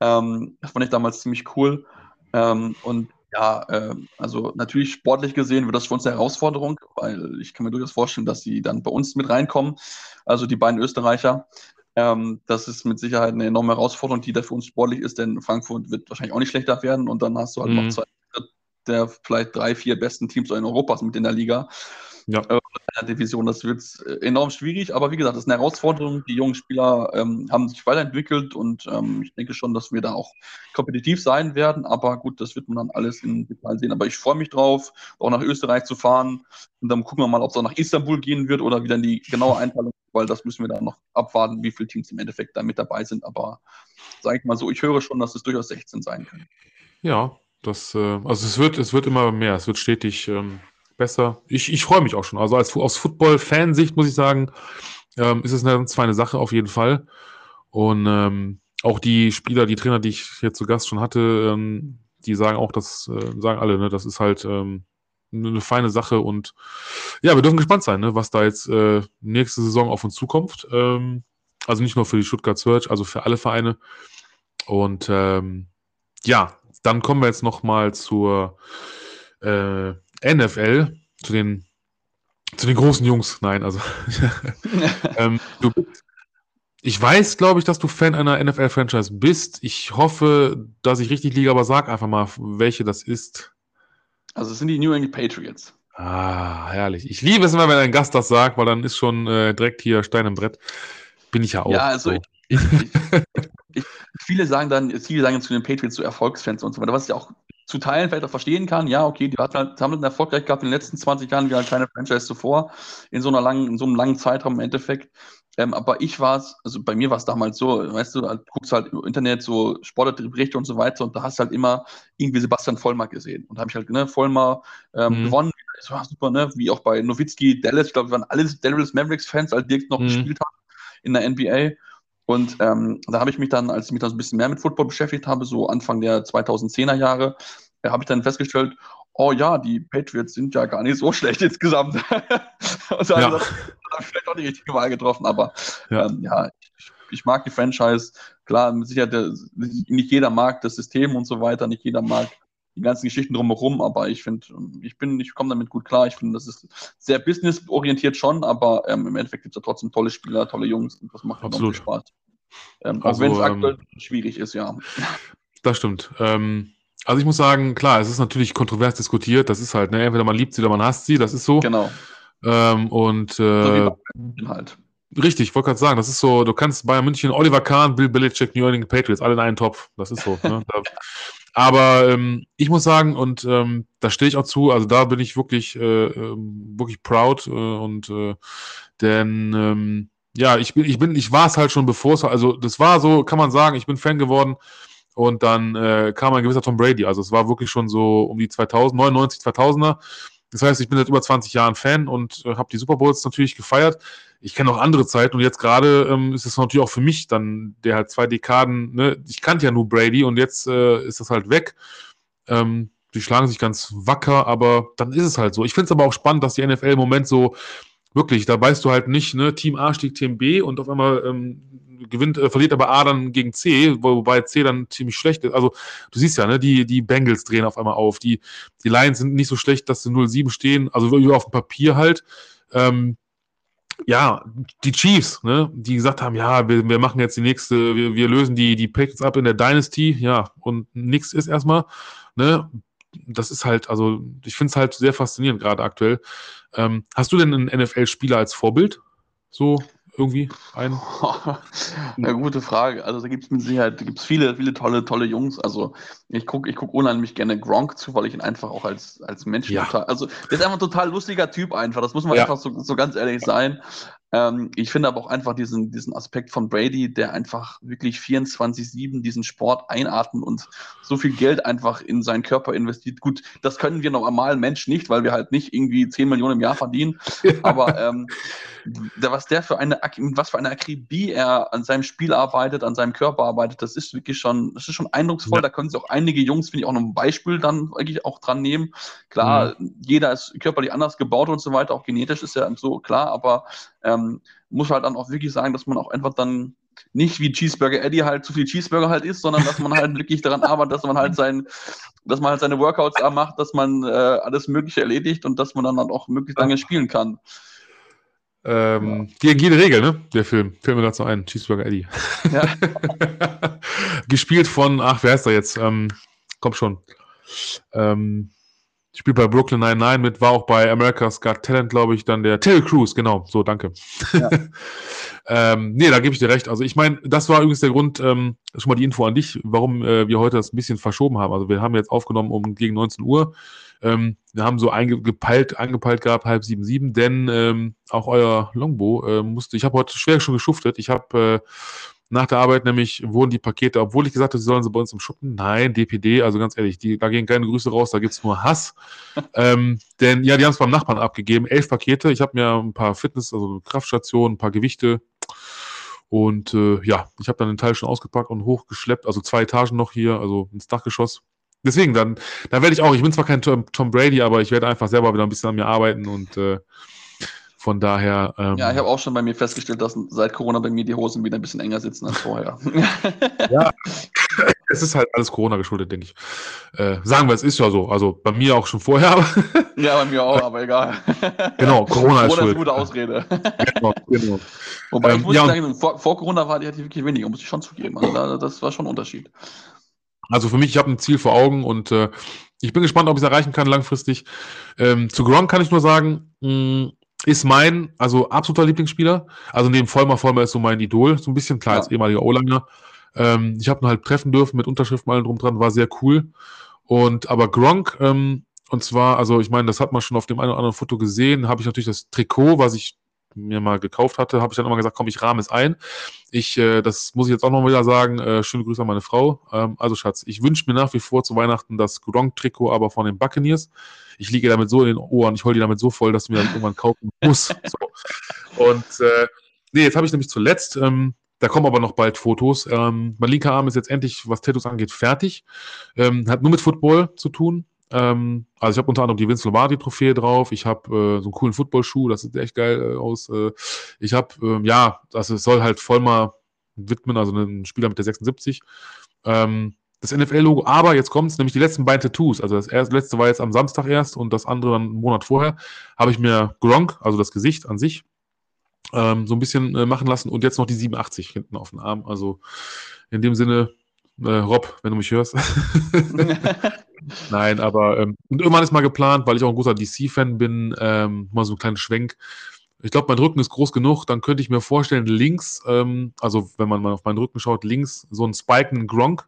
Ähm, das fand ich damals ziemlich cool. Ähm, und ja, äh, also natürlich sportlich gesehen wird das für uns eine Herausforderung, weil ich kann mir durchaus vorstellen, dass sie dann bei uns mit reinkommen, also die beiden Österreicher. Ähm, das ist mit Sicherheit eine enorme Herausforderung, die da für uns sportlich ist, denn Frankfurt wird wahrscheinlich auch nicht schlechter werden und dann hast du halt mhm. noch zwei der vielleicht drei, vier besten Teams in Europas mit in der Liga. Ja. Äh, in der Division. Das wird äh, enorm schwierig, aber wie gesagt, das ist eine Herausforderung. Die jungen Spieler ähm, haben sich weiterentwickelt und ähm, ich denke schon, dass wir da auch kompetitiv sein werden. Aber gut, das wird man dann alles im Detail sehen. Aber ich freue mich drauf, auch nach Österreich zu fahren. Und dann gucken wir mal, ob es auch nach Istanbul gehen wird oder wie dann die genaue Einteilung, weil das müssen wir dann noch abwarten, wie viele Teams im Endeffekt da mit dabei sind. Aber sage ich mal so, ich höre schon, dass es durchaus 16 sein können. Ja, das, äh, also es wird, es wird immer mehr, es wird stetig ähm, besser. Ich, ich freue mich auch schon. Also als aus Football-Fansicht muss ich sagen, ähm, ist es eine, zwar eine Sache auf jeden Fall. Und ähm, auch die Spieler, die Trainer, die ich jetzt zu Gast schon hatte, ähm, die sagen auch, das äh, sagen alle, ne, das ist halt ähm, eine feine Sache und ja, wir dürfen gespannt sein, ne, was da jetzt äh, nächste Saison auf uns zukommt. Ähm, also nicht nur für die Stuttgart Search, also für alle Vereine. Und ähm, ja, dann kommen wir jetzt nochmal zur äh, NFL, zu den, zu den großen Jungs. Nein, also ähm, du ich weiß, glaube ich, dass du Fan einer NFL-Franchise bist. Ich hoffe, dass ich richtig liege, aber sag einfach mal, welche das ist. Also es sind die New England Patriots. Ah, herrlich. Ich liebe es immer, wenn ein Gast das sagt, weil dann ist schon äh, direkt hier Stein im Brett. Bin ich ja auch. Ja, also so. ich, ich, ich, viele sagen dann, viele sagen zu den Patriots so Erfolgsfans und so weiter, was ich auch zu Teilen vielleicht auch verstehen kann. Ja, okay, die halt, haben halt erfolgreich gehabt in den letzten 20 Jahren wie halt keine Franchise zuvor, in so einer langen, in so einem langen Zeitraum im Endeffekt. Ähm, aber ich war es, also bei mir war es damals so, weißt du, du guckst halt im Internet so Sportberichte und so weiter und da hast du halt immer irgendwie Sebastian Vollmer gesehen. Und da habe ich halt, ne, Vollmer ähm, mhm. gewonnen, das war super, ne, wie auch bei Nowitzki, Dallas, ich glaube, wir waren alle Dallas Mavericks-Fans, als Dirk noch mhm. gespielt hat in der NBA. Und ähm, da habe ich mich dann, als ich mich dann so ein bisschen mehr mit Football beschäftigt habe, so Anfang der 2010er Jahre, äh, habe ich dann festgestellt, oh ja, die Patriots sind ja gar nicht so schlecht insgesamt. und dann ja. habe ich vielleicht auch die richtige Wahl getroffen, aber ja, ähm, ja ich, ich, mag die Franchise. Klar, sicher, der, nicht jeder mag das System und so weiter, nicht jeder mag die ganzen Geschichten drumherum, aber ich finde, ich bin, ich komme damit gut klar. Ich finde, das ist sehr businessorientiert schon, aber ähm, im Endeffekt gibt es ja trotzdem tolle Spieler, tolle Jungs und das macht Absolut. Spaß. Ähm, also, auch wenn es ähm, aktuell schwierig ist, ja. Das stimmt. Ähm, also ich muss sagen, klar, es ist natürlich kontrovers diskutiert. Das ist halt, ne, entweder man liebt sie oder man hasst sie. Das ist so. Genau. Ähm, und So äh, München halt. richtig, ich wollte gerade sagen, das ist so, du kannst Bayern München, Oliver Kahn, Bill Belichick, New England Patriots, alle in einen Topf. Das ist so. Ne? Da, aber ähm, ich muss sagen, und ähm, da stehe ich auch zu, also da bin ich wirklich, äh, ähm, wirklich proud äh, und äh, denn ähm, ja, ich bin, ich bin, ich war es halt schon bevor es, also das war so, kann man sagen, ich bin Fan geworden. Und dann äh, kam ein gewisser Tom Brady, also es war wirklich schon so um die 2000, 99, 2000er. Das heißt, ich bin seit über 20 Jahren Fan und äh, habe die Super Bowls natürlich gefeiert. Ich kenne auch andere Zeiten und jetzt gerade ähm, ist es natürlich auch für mich dann, der halt zwei Dekaden, ne, ich kannte ja nur Brady und jetzt äh, ist das halt weg. Ähm, die schlagen sich ganz wacker, aber dann ist es halt so. Ich finde es aber auch spannend, dass die NFL im Moment so wirklich, da weißt du halt nicht, ne, Team A stieg Team B und auf einmal ähm, gewinnt, äh, verliert aber A dann gegen C, wo- wobei C dann ziemlich schlecht ist. Also du siehst ja, ne, die, die Bengals drehen auf einmal auf, die, die Lions sind nicht so schlecht, dass sie 0-7 stehen, also auf dem Papier halt. Ähm, ja, die Chiefs, ne, die gesagt haben, ja, wir, wir machen jetzt die nächste, wir, wir lösen die, die Patriots ab in der Dynasty, ja, und nix ist erstmal, ne, das ist halt, also ich finde es halt sehr faszinierend gerade aktuell. Ähm, hast du denn einen NFL-Spieler als Vorbild? So irgendwie einen? Ja, gute Frage. Also da gibt es mit Sicherheit, gibt's viele, viele tolle, tolle Jungs. Also ich gucke ich guck unheimlich gerne Gronk zu, weil ich ihn einfach auch als, als Mensch Ja. total, also der ist einfach ein total lustiger Typ einfach. Das muss man Ja. einfach so, so ganz ehrlich sein. Ähm, ich finde aber auch einfach diesen, diesen Aspekt von Brady, der einfach wirklich 24-7 diesen Sport einatmet und so viel Geld einfach in seinen Körper investiert. Gut, das können wir normalen Menschen nicht, weil wir halt nicht irgendwie 10 Millionen im Jahr verdienen. Aber ähm, der, was der für eine, was für eine Akribie er an seinem Spiel arbeitet, an seinem Körper arbeitet, das ist wirklich schon, das ist schon eindrucksvoll. Ja. Da können sich auch einige Jungs, finde ich, auch noch ein Beispiel dann wirklich auch dran nehmen. Klar, jeder ist körperlich anders gebaut und so weiter, auch genetisch ist ja so klar, aber ähm, muss halt dann auch wirklich sagen, dass man auch einfach dann nicht wie Cheeseburger Eddie halt zu viel Cheeseburger halt isst, sondern dass man halt wirklich daran arbeitet, dass man halt sein, dass man halt seine Workouts da macht, dass man äh, alles Mögliche erledigt und dass man dann, dann auch möglichst lange spielen kann. Ähm, Gegen jede Regel, ne? Der Film. Fällt mir gerade so ein. Cheeseburger Eddie. Ja. Gespielt von, ach, wer heißt er jetzt? Ähm, komm schon. Ähm, spielt bei Brooklyn 99 mit, war auch bei America's Got Talent, glaube ich, dann der Terry Crews, genau. So, danke. Ja. ähm, nee, da gebe ich dir recht. Also ich meine, das war übrigens der Grund, ähm, schon mal die Info an dich, warum äh, wir heute das ein bisschen verschoben haben. Also wir haben jetzt aufgenommen um gegen 19 Uhr. Ähm, wir haben so eingepeilt, angepeilt gehabt, halb sieben, sieben, denn ähm, auch euer Longbow äh, musste, ich habe heute schwer schon geschuftet. Ich habe äh, nach der Arbeit nämlich wurden die Pakete, obwohl ich gesagt habe, sie sollen sie bei uns im Schuppen. Nein, DPD, also ganz ehrlich, die, da gehen keine Grüße raus, da gibt es nur Hass. ähm, denn ja, die haben es beim Nachbarn abgegeben. Elf Pakete. Ich habe mir ein paar Fitness, also Kraftstationen, ein paar Gewichte. Und äh, ja, ich habe dann den Teil schon ausgepackt und hochgeschleppt, also zwei Etagen noch hier, also ins Dachgeschoss. Deswegen, dann, dann werde ich auch, ich bin zwar kein Tom, Tom Brady, aber ich werde einfach selber wieder ein bisschen an mir arbeiten und äh, von daher. Ähm, Ja, ich habe auch schon bei mir festgestellt, dass seit Corona bei mir die Hosen wieder ein bisschen enger sitzen als vorher. es ist halt alles Corona geschuldet, denke ich. Äh, sagen wir, es ist ja so. Also bei mir auch schon vorher, ja, bei mir auch, aber egal. genau, Corona ist Corona ist eine schuld. gute Ausrede. Genau, genau. Wobei Ähm, ich muss ja, sagen, vor, vor Corona war die ich wirklich weniger, muss ich schon zugeben. Also da, das war schon ein Unterschied. Also für mich, ich habe ein Ziel vor Augen und äh, ich bin gespannt, ob ich es erreichen kann langfristig. Ähm, zu Gronk kann ich nur sagen, mh, ist mein, also absoluter Lieblingsspieler. Also neben Vollmer, Vollmer ist so mein Idol, so ein bisschen klar Ja. als ehemaliger O-Liner. Ähm, ich habe ihn halt treffen dürfen mit Unterschriften allen drum dran, war sehr cool. Und aber Gronk, ähm, und zwar, also ich meine, das hat man schon auf dem einen oder anderen Foto gesehen, habe ich natürlich das Trikot, was ich mir mal gekauft hatte, habe ich dann immer gesagt, komm, ich rahme es ein. Ich, äh, das muss ich jetzt auch noch wieder sagen, äh, schöne Grüße an meine Frau. Ähm, also Schatz, ich wünsche mir nach wie vor zu Weihnachten das Gronk-Trikot, aber von den Buccaneers. Ich liege damit so in den Ohren, ich heule die damit so voll, dass ich mir das irgendwann kaufen muss. So. Und äh, nee, jetzt habe ich nämlich zuletzt, ähm, da kommen aber noch bald Fotos. Ähm, mein linker Arm ist jetzt endlich, was Tattoos angeht, fertig. Ähm, hat nur mit Football zu tun. Ähm, also ich habe unter anderem die Vince Lombardi-Trophäe drauf. Ich habe äh, so einen coolen Footballschuh, das sieht echt geil äh, aus. Äh, ich habe, ähm, ja, das soll halt voll mal widmen, also ein Spieler mit der 76. Ähm, das NFL-Logo, aber jetzt kommt es, nämlich die letzten beiden Tattoos. Also das erste, letzte war jetzt am Samstag erst und das andere dann einen Monat vorher. Habe ich mir Gronk, also das Gesicht an sich, ähm, so ein bisschen äh, machen lassen und jetzt noch die 87 hinten auf dem Arm. Also in dem Sinne, äh, Rob, wenn du mich hörst. Nein, aber ähm, irgendwann ist mal geplant, weil ich auch ein großer DC-Fan bin, ähm, mal so einen kleinen Schwenk. Ich glaube, mein Rücken ist groß genug, dann könnte ich mir vorstellen, links, ähm, also wenn man mal auf meinen Rücken schaut, links so einen Spiken Gronk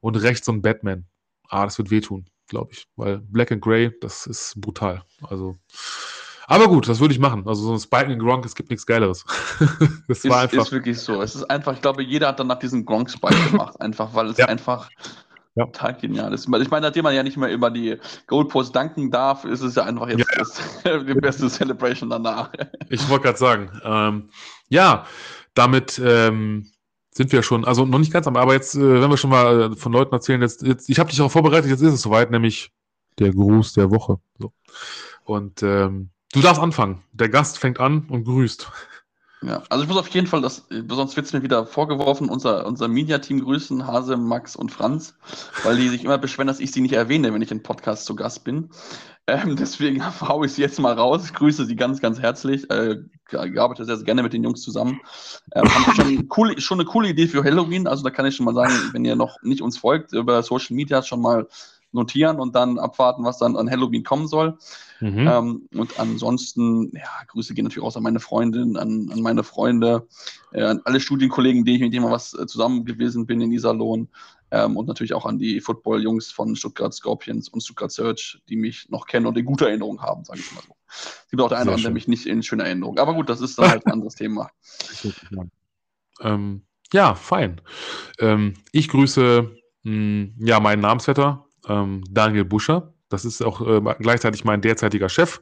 und rechts so ein Batman. Ah, das wird wehtun, glaube ich, weil Black and Grey, das ist brutal. Also, aber gut, das würde ich machen. Also so ein Spike and Gronk, es gibt nichts Geileres. das ist, war einfach. Ist wirklich so. Es ist einfach, ich glaube, jeder hat danach diesen Gronk Spike gemacht, einfach, weil es ja. einfach ja. total genial ist. Ich meine, nachdem man ja nicht mehr über die Goldpost danken darf, ist es ja einfach jetzt ja. Das, die beste Celebration danach. Ich wollte gerade sagen, ähm, ja, damit ähm, sind wir schon, also noch nicht ganz, aber jetzt, äh, wenn wir schon mal äh, von Leuten erzählen, jetzt, jetzt ich habe dich auch vorbereitet, jetzt ist es soweit, nämlich der Gruß der Woche. So. Und ähm, du darfst anfangen. Der Gast fängt an und grüßt. Ja, also ich muss auf jeden Fall, das, sonst wird es mir wieder vorgeworfen, unser, unser Media-Team grüßen, Hase, Max und Franz, weil die sich immer beschweren, dass ich sie nicht erwähne, wenn ich in Podcast zu Gast bin. Ähm, deswegen haue ich sie jetzt mal raus. Ich grüße sie ganz, ganz herzlich. Äh, arbeite sehr, sehr gerne mit den Jungs zusammen. Ähm, haben schon, cool, schon eine coole Idee für Halloween. Also da kann ich schon mal sagen, wenn ihr noch nicht uns folgt, über Social Media schon mal notieren und dann abwarten, was dann an Halloween kommen soll. Mhm. Ähm, und ansonsten, ja, Grüße gehen natürlich raus an meine Freundin, an, an meine Freunde, äh, an alle Studienkollegen, die ich mit denen mal was äh, zusammen gewesen bin in Iserlohn. Ähm, und natürlich auch an die Football-Jungs von Stuttgart Scorpions und Stuttgart Search, die mich noch kennen und in guter Erinnerung haben, sage ich mal so. Es gibt auch der eine oder andere, der mich nicht in schöner Erinnerung. Aber gut, das ist dann halt ein anderes Thema. Ähm, ja, fein. Ähm, ich grüße mh, hm, ja, meinen Namensvetter, ähm, Daniel Buscher. Das ist auch äh, gleichzeitig mein derzeitiger Chef.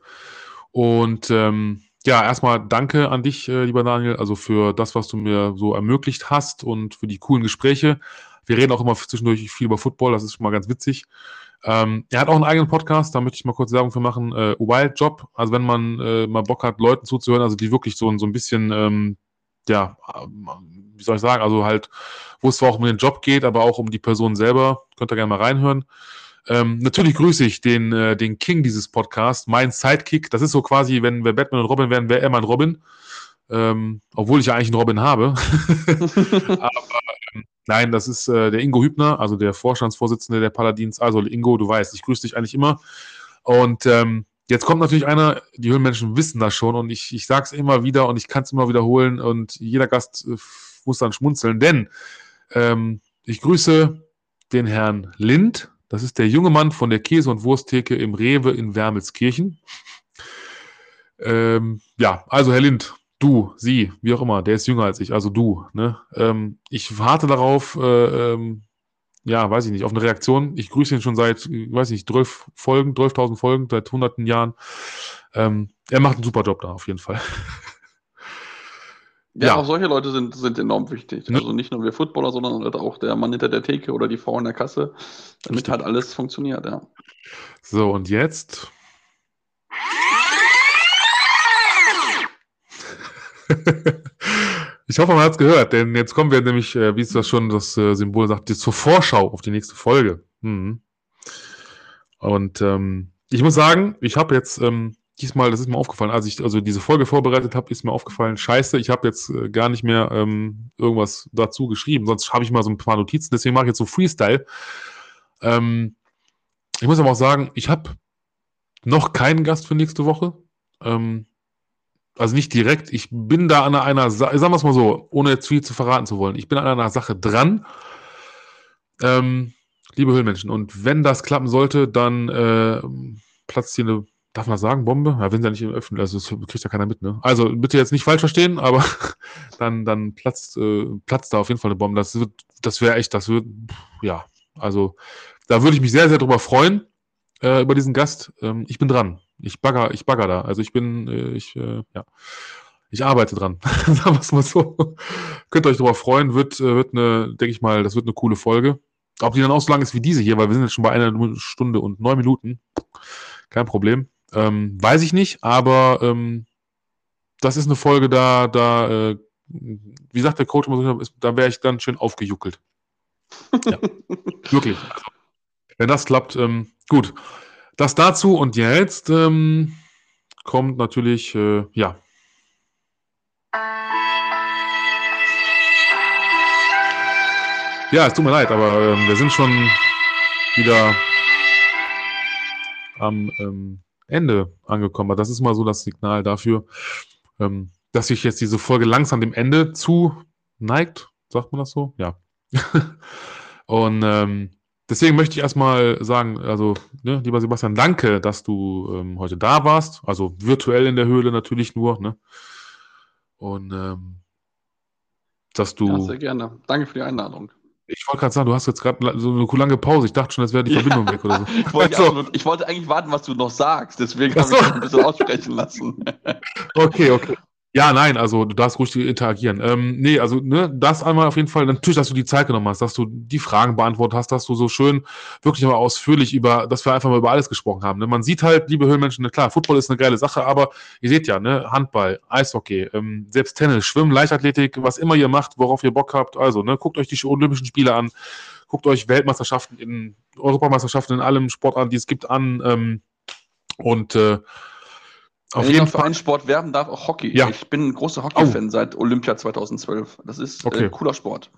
Und ähm, ja, erstmal danke an dich, äh, lieber Daniel, also für das, was du mir so ermöglicht hast und für die coolen Gespräche. Wir reden auch immer zwischendurch viel über Football, das ist schon mal ganz witzig. Ähm, er hat auch einen eigenen Podcast, da möchte ich mal kurz Werbung für machen. Äh, Wild Job, also wenn man äh, mal Bock hat, Leuten zuzuhören, also die wirklich so, so ein bisschen, ähm, ja, wie soll ich sagen, also halt, wo es zwar auch um den Job geht, aber auch um die Person selber, könnt ihr gerne mal reinhören. Ähm, natürlich grüße ich den, äh, den King dieses Podcasts, mein Sidekick. Das ist so quasi, wenn wir Batman und Robin wären, wäre er mein Robin. Ähm, obwohl ich ja eigentlich einen Robin habe. Aber ähm, nein, das ist äh, der Ingo Hübner, also der Vorstandsvorsitzende der Paladins. Also Ingo, du weißt, ich grüße dich eigentlich immer. Und ähm, jetzt kommt natürlich einer, die Höhlenmenschen wissen das schon und ich, ich sage es immer wieder und ich kann es immer wiederholen und jeder Gast äh, muss dann schmunzeln, denn ähm, ich grüße den Herrn Lind, das ist der junge Mann von der Käse- und Wursttheke im Rewe in Wermelskirchen. Ähm, ja, also Herr Lind, du, sie, wie auch immer, der ist jünger als ich, also du. Ne? Ähm, ich warte darauf, äh, ähm, ja, weiß ich nicht, auf eine Reaktion. Ich grüße ihn schon seit, weiß ich nicht, 12 Folgen, 12.000 Folgen, seit hunderten Jahren. Ähm, er macht einen super Job da, auf jeden Fall. Ja, ja, auch solche Leute sind, sind enorm wichtig. Also nicht nur wir Footballer, sondern halt auch der Mann hinter der Theke oder die Frau in der Kasse, damit Richtig. halt alles funktioniert, ja. So, und jetzt. ich hoffe, man hat es gehört, denn jetzt kommen wir nämlich, äh, wie es das schon das äh, Symbol sagt, zur Vorschau auf die nächste Folge. Mhm. Und ähm, ich muss sagen, ich habe jetzt ähm, diesmal, das ist mir aufgefallen, als ich also diese Folge vorbereitet habe, ist mir aufgefallen, scheiße, ich habe jetzt äh, gar nicht mehr ähm, irgendwas dazu geschrieben, sonst habe ich mal so ein paar Notizen, deswegen mache ich jetzt so Freestyle. Ähm, ich muss aber auch sagen, ich habe noch keinen Gast für nächste Woche. Ähm, also nicht direkt, ich bin da an einer, Sache, sagen wir es mal so, ohne jetzt viel zu verraten zu wollen, ich bin an einer Sache dran. Ähm, liebe Höhlenmenschen, und wenn das klappen sollte, dann äh, platzt hier eine Darf man sagen, Bombe? Ja, wenn sie ja nicht öffnen, also das kriegt ja keiner mit, ne? Also bitte jetzt nicht falsch verstehen, aber dann, dann platzt, äh, platzt da auf jeden Fall eine Bombe. Das wird, das wäre echt, das wird, ja, also da würde ich mich sehr, sehr drüber freuen, äh, über diesen Gast. Ähm, ich bin dran. Ich bagger, ich bagger da. Also ich bin, äh, ich, äh, ja. Ich arbeite dran. Sagen wir es mal so. Könnt ihr euch darüber freuen. Wird, äh, wird eine, denke ich mal, das wird eine coole Folge. Ob die dann auch so lang ist wie diese hier, weil wir sind jetzt schon bei einer Stunde und neun Minuten. Kein Problem. Ähm, weiß ich nicht, aber ähm, das ist eine Folge, da, da, äh, wie sagt der Coach immer so, da wäre ich dann schön aufgejuckelt. Ja, wirklich. Also, wenn das klappt, ähm, gut. Das dazu und jetzt ähm, kommt natürlich, äh, ja. Ja, es tut mir leid, aber ähm, wir sind schon wieder am ähm, Ende angekommen. Aber das ist mal so das Signal dafür, ähm, dass sich jetzt diese Folge langsam dem Ende zu neigt. Sagt man das so? Ja. und ähm, deswegen möchte ich erstmal sagen, also, ne, lieber Sebastian, danke, dass du ähm, heute da warst. Also virtuell in der Höhle natürlich nur. Ne? Und ähm, dass du. Ja, sehr gerne. Danke für die Einladung. Ich wollte gerade sagen, du hast jetzt gerade so eine lange Pause. Ich dachte schon, das wäre die Verbindung ja. weg oder so. ich, wollte also. absolut, ich, wollte eigentlich warten, was du noch sagst. Deswegen habe ich dich ein bisschen aussprechen lassen. okay, okay. Ja, nein, also du darfst ruhig interagieren. Ähm, nee, also ne, das einmal auf jeden Fall, natürlich, dass du die Zeit genommen hast, dass du die Fragen beantwortet hast, dass du so schön, wirklich aber ausführlich über, dass wir einfach mal über alles gesprochen haben. Ne? Man sieht halt, liebe Höhlenmenschen, ne, klar, Football ist eine geile Sache, aber ihr seht ja, ne, Handball, Eishockey, ähm, selbst Tennis, Schwimmen, Leichtathletik, was immer ihr macht, worauf ihr Bock habt, also, ne, guckt euch die Olympischen Spiele an, guckt euch Weltmeisterschaften in, Europameisterschaften in allem Sport an, die es gibt, an, ähm, und äh, auf Wenn jeden Fall. Sport werben darf, auch Hockey. Ja. Ich bin ein großer Hockey-Fan oh. seit Olympia 2012. Das ist äh, okay. äh, cooler Sport.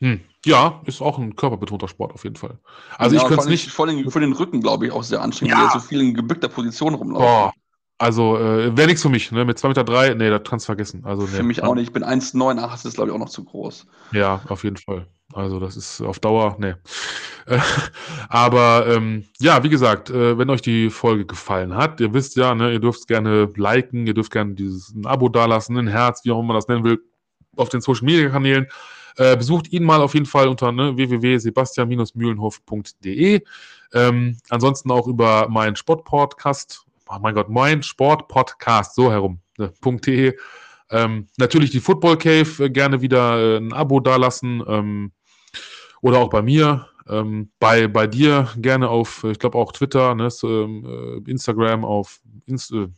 Hm. Ja, ist auch ein körperbetonter Sport auf jeden Fall. Also ja, ich könnte es nicht. Vor den, für den Rücken, glaube ich, auch sehr anstrengend, ja. weil so viel in gebückter Position rumlaufen. Boah. Also äh, wäre nichts für mich, ne? Mit 2,3 Meter, drei, nee, das kannst du vergessen. Also, für mich auch nicht. Ich bin 1,89, ist, glaube ich, auch noch zu groß. Ja, auf jeden Fall. Also das ist auf Dauer, ne. Aber ähm, ja, wie gesagt, äh, wenn euch die Folge gefallen hat, ihr wisst ja, ne, ihr dürft gerne liken, ihr dürft gerne dieses ein Abo dalassen, ein Herz, wie auch immer man das nennen will, auf den Social Media Kanälen. Äh, besucht ihn mal auf jeden Fall unter ne, www.sebastian-mühlenhof.de. Ähm, ansonsten auch über meinen Sportpodcast, oh mein Gott, mein Sportpodcast, so herum, ne, .de. Ähm, natürlich die Football Cave, äh, gerne wieder äh, ein Abo dalassen. Ähm, oder auch bei mir, ähm, bei, bei dir gerne auf, ich glaube auch Twitter, ne, so, äh, Instagram, auf, Inst äh,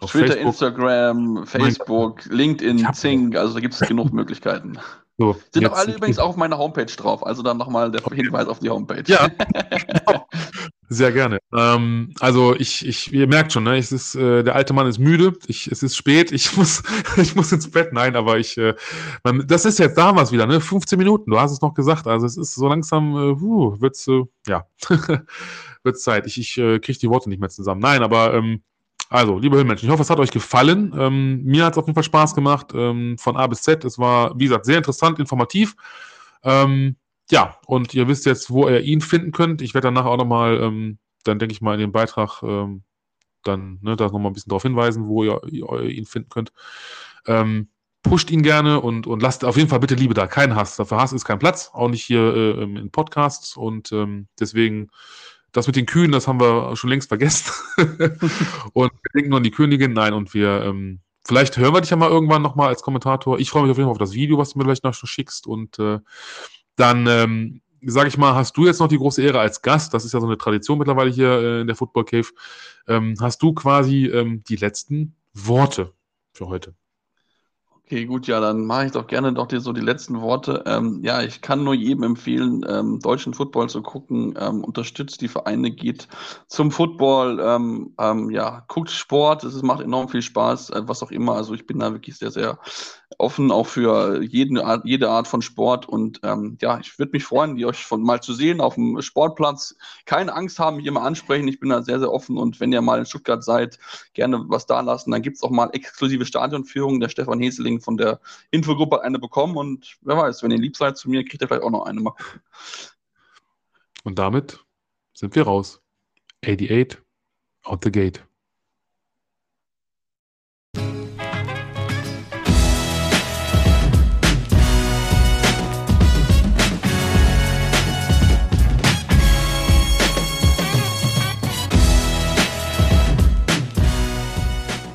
auf Twitter, Facebook. Instagram, Facebook, LinkedIn, Zing, also da gibt es genug Möglichkeiten. So, Sind auch alle übrigens auch auf meiner Homepage drauf, also dann nochmal der Hinweis auf die Homepage. Ja, sehr gerne. Ähm, also ich, ich, ihr merkt schon, ne, es ist, äh, der alte Mann ist müde, ich, es ist spät, ich muss, ich muss ins Bett. Nein, aber ich, äh, man, das ist jetzt damals wieder, ne, 15 Minuten, du hast es noch gesagt, also es ist so langsam, äh, uh, wird's, äh, ja, wird's Zeit. Ich, ich äh, kriege die Worte nicht mehr zusammen. Nein, aber ähm, also, liebe Höhlenmenschen, ich hoffe, es hat euch gefallen. Ähm, mir hat es auf jeden Fall Spaß gemacht, ähm, von A bis Z. Es war, wie gesagt, sehr interessant, informativ. Ähm, ja, und ihr wisst jetzt, wo ihr ihn finden könnt. Ich werde danach auch nochmal, ähm, dann denke ich mal, in dem Beitrag ähm, dann ne, da nochmal ein bisschen darauf hinweisen, wo ihr, ihr ihn finden könnt. Ähm, pusht ihn gerne und, und lasst auf jeden Fall bitte Liebe da. Kein Hass. Dafür Hass ist kein Platz, auch nicht hier äh, in Podcasts. Und ähm, deswegen das mit den Kühen, das haben wir schon längst vergessen. und wir denken nur an die Königin. Nein, und wir, ähm, vielleicht hören wir dich ja mal irgendwann nochmal als Kommentator. Ich freue mich auf jeden Fall auf das Video, was du mir vielleicht noch schickst. Und äh, dann, ähm, sage ich mal, hast du jetzt noch die große Ehre als Gast, das ist ja so eine Tradition mittlerweile hier äh, in der Football Cave, ähm, hast du quasi ähm, die letzten Worte für heute. Okay, gut, ja, dann mache ich doch gerne noch die, so die letzten Worte. Ähm, ja, ich kann nur jedem empfehlen, ähm, deutschen Football zu gucken. Ähm, unterstützt die Vereine, geht zum Football. Ähm, ähm, ja, guckt Sport. Es macht enorm viel Spaß, äh, was auch immer. Also ich bin da wirklich sehr, sehr offen auch für jeden Art, jede Art von Sport. Und ähm, ja, ich würde mich freuen, die euch von mal zu sehen auf dem Sportplatz. Keine Angst haben, mich immer ansprechen. Ich bin da sehr, sehr offen. Und wenn ihr mal in Stuttgart seid, gerne was da lassen. Dann gibt es auch mal exklusive Stadionführungen. Der Stefan Heseling von der Infogruppe hat eine bekommen. Und wer weiß, wenn ihr lieb seid zu mir, kriegt ihr vielleicht auch noch eine. Mal Und damit sind wir raus. 88 out the gate.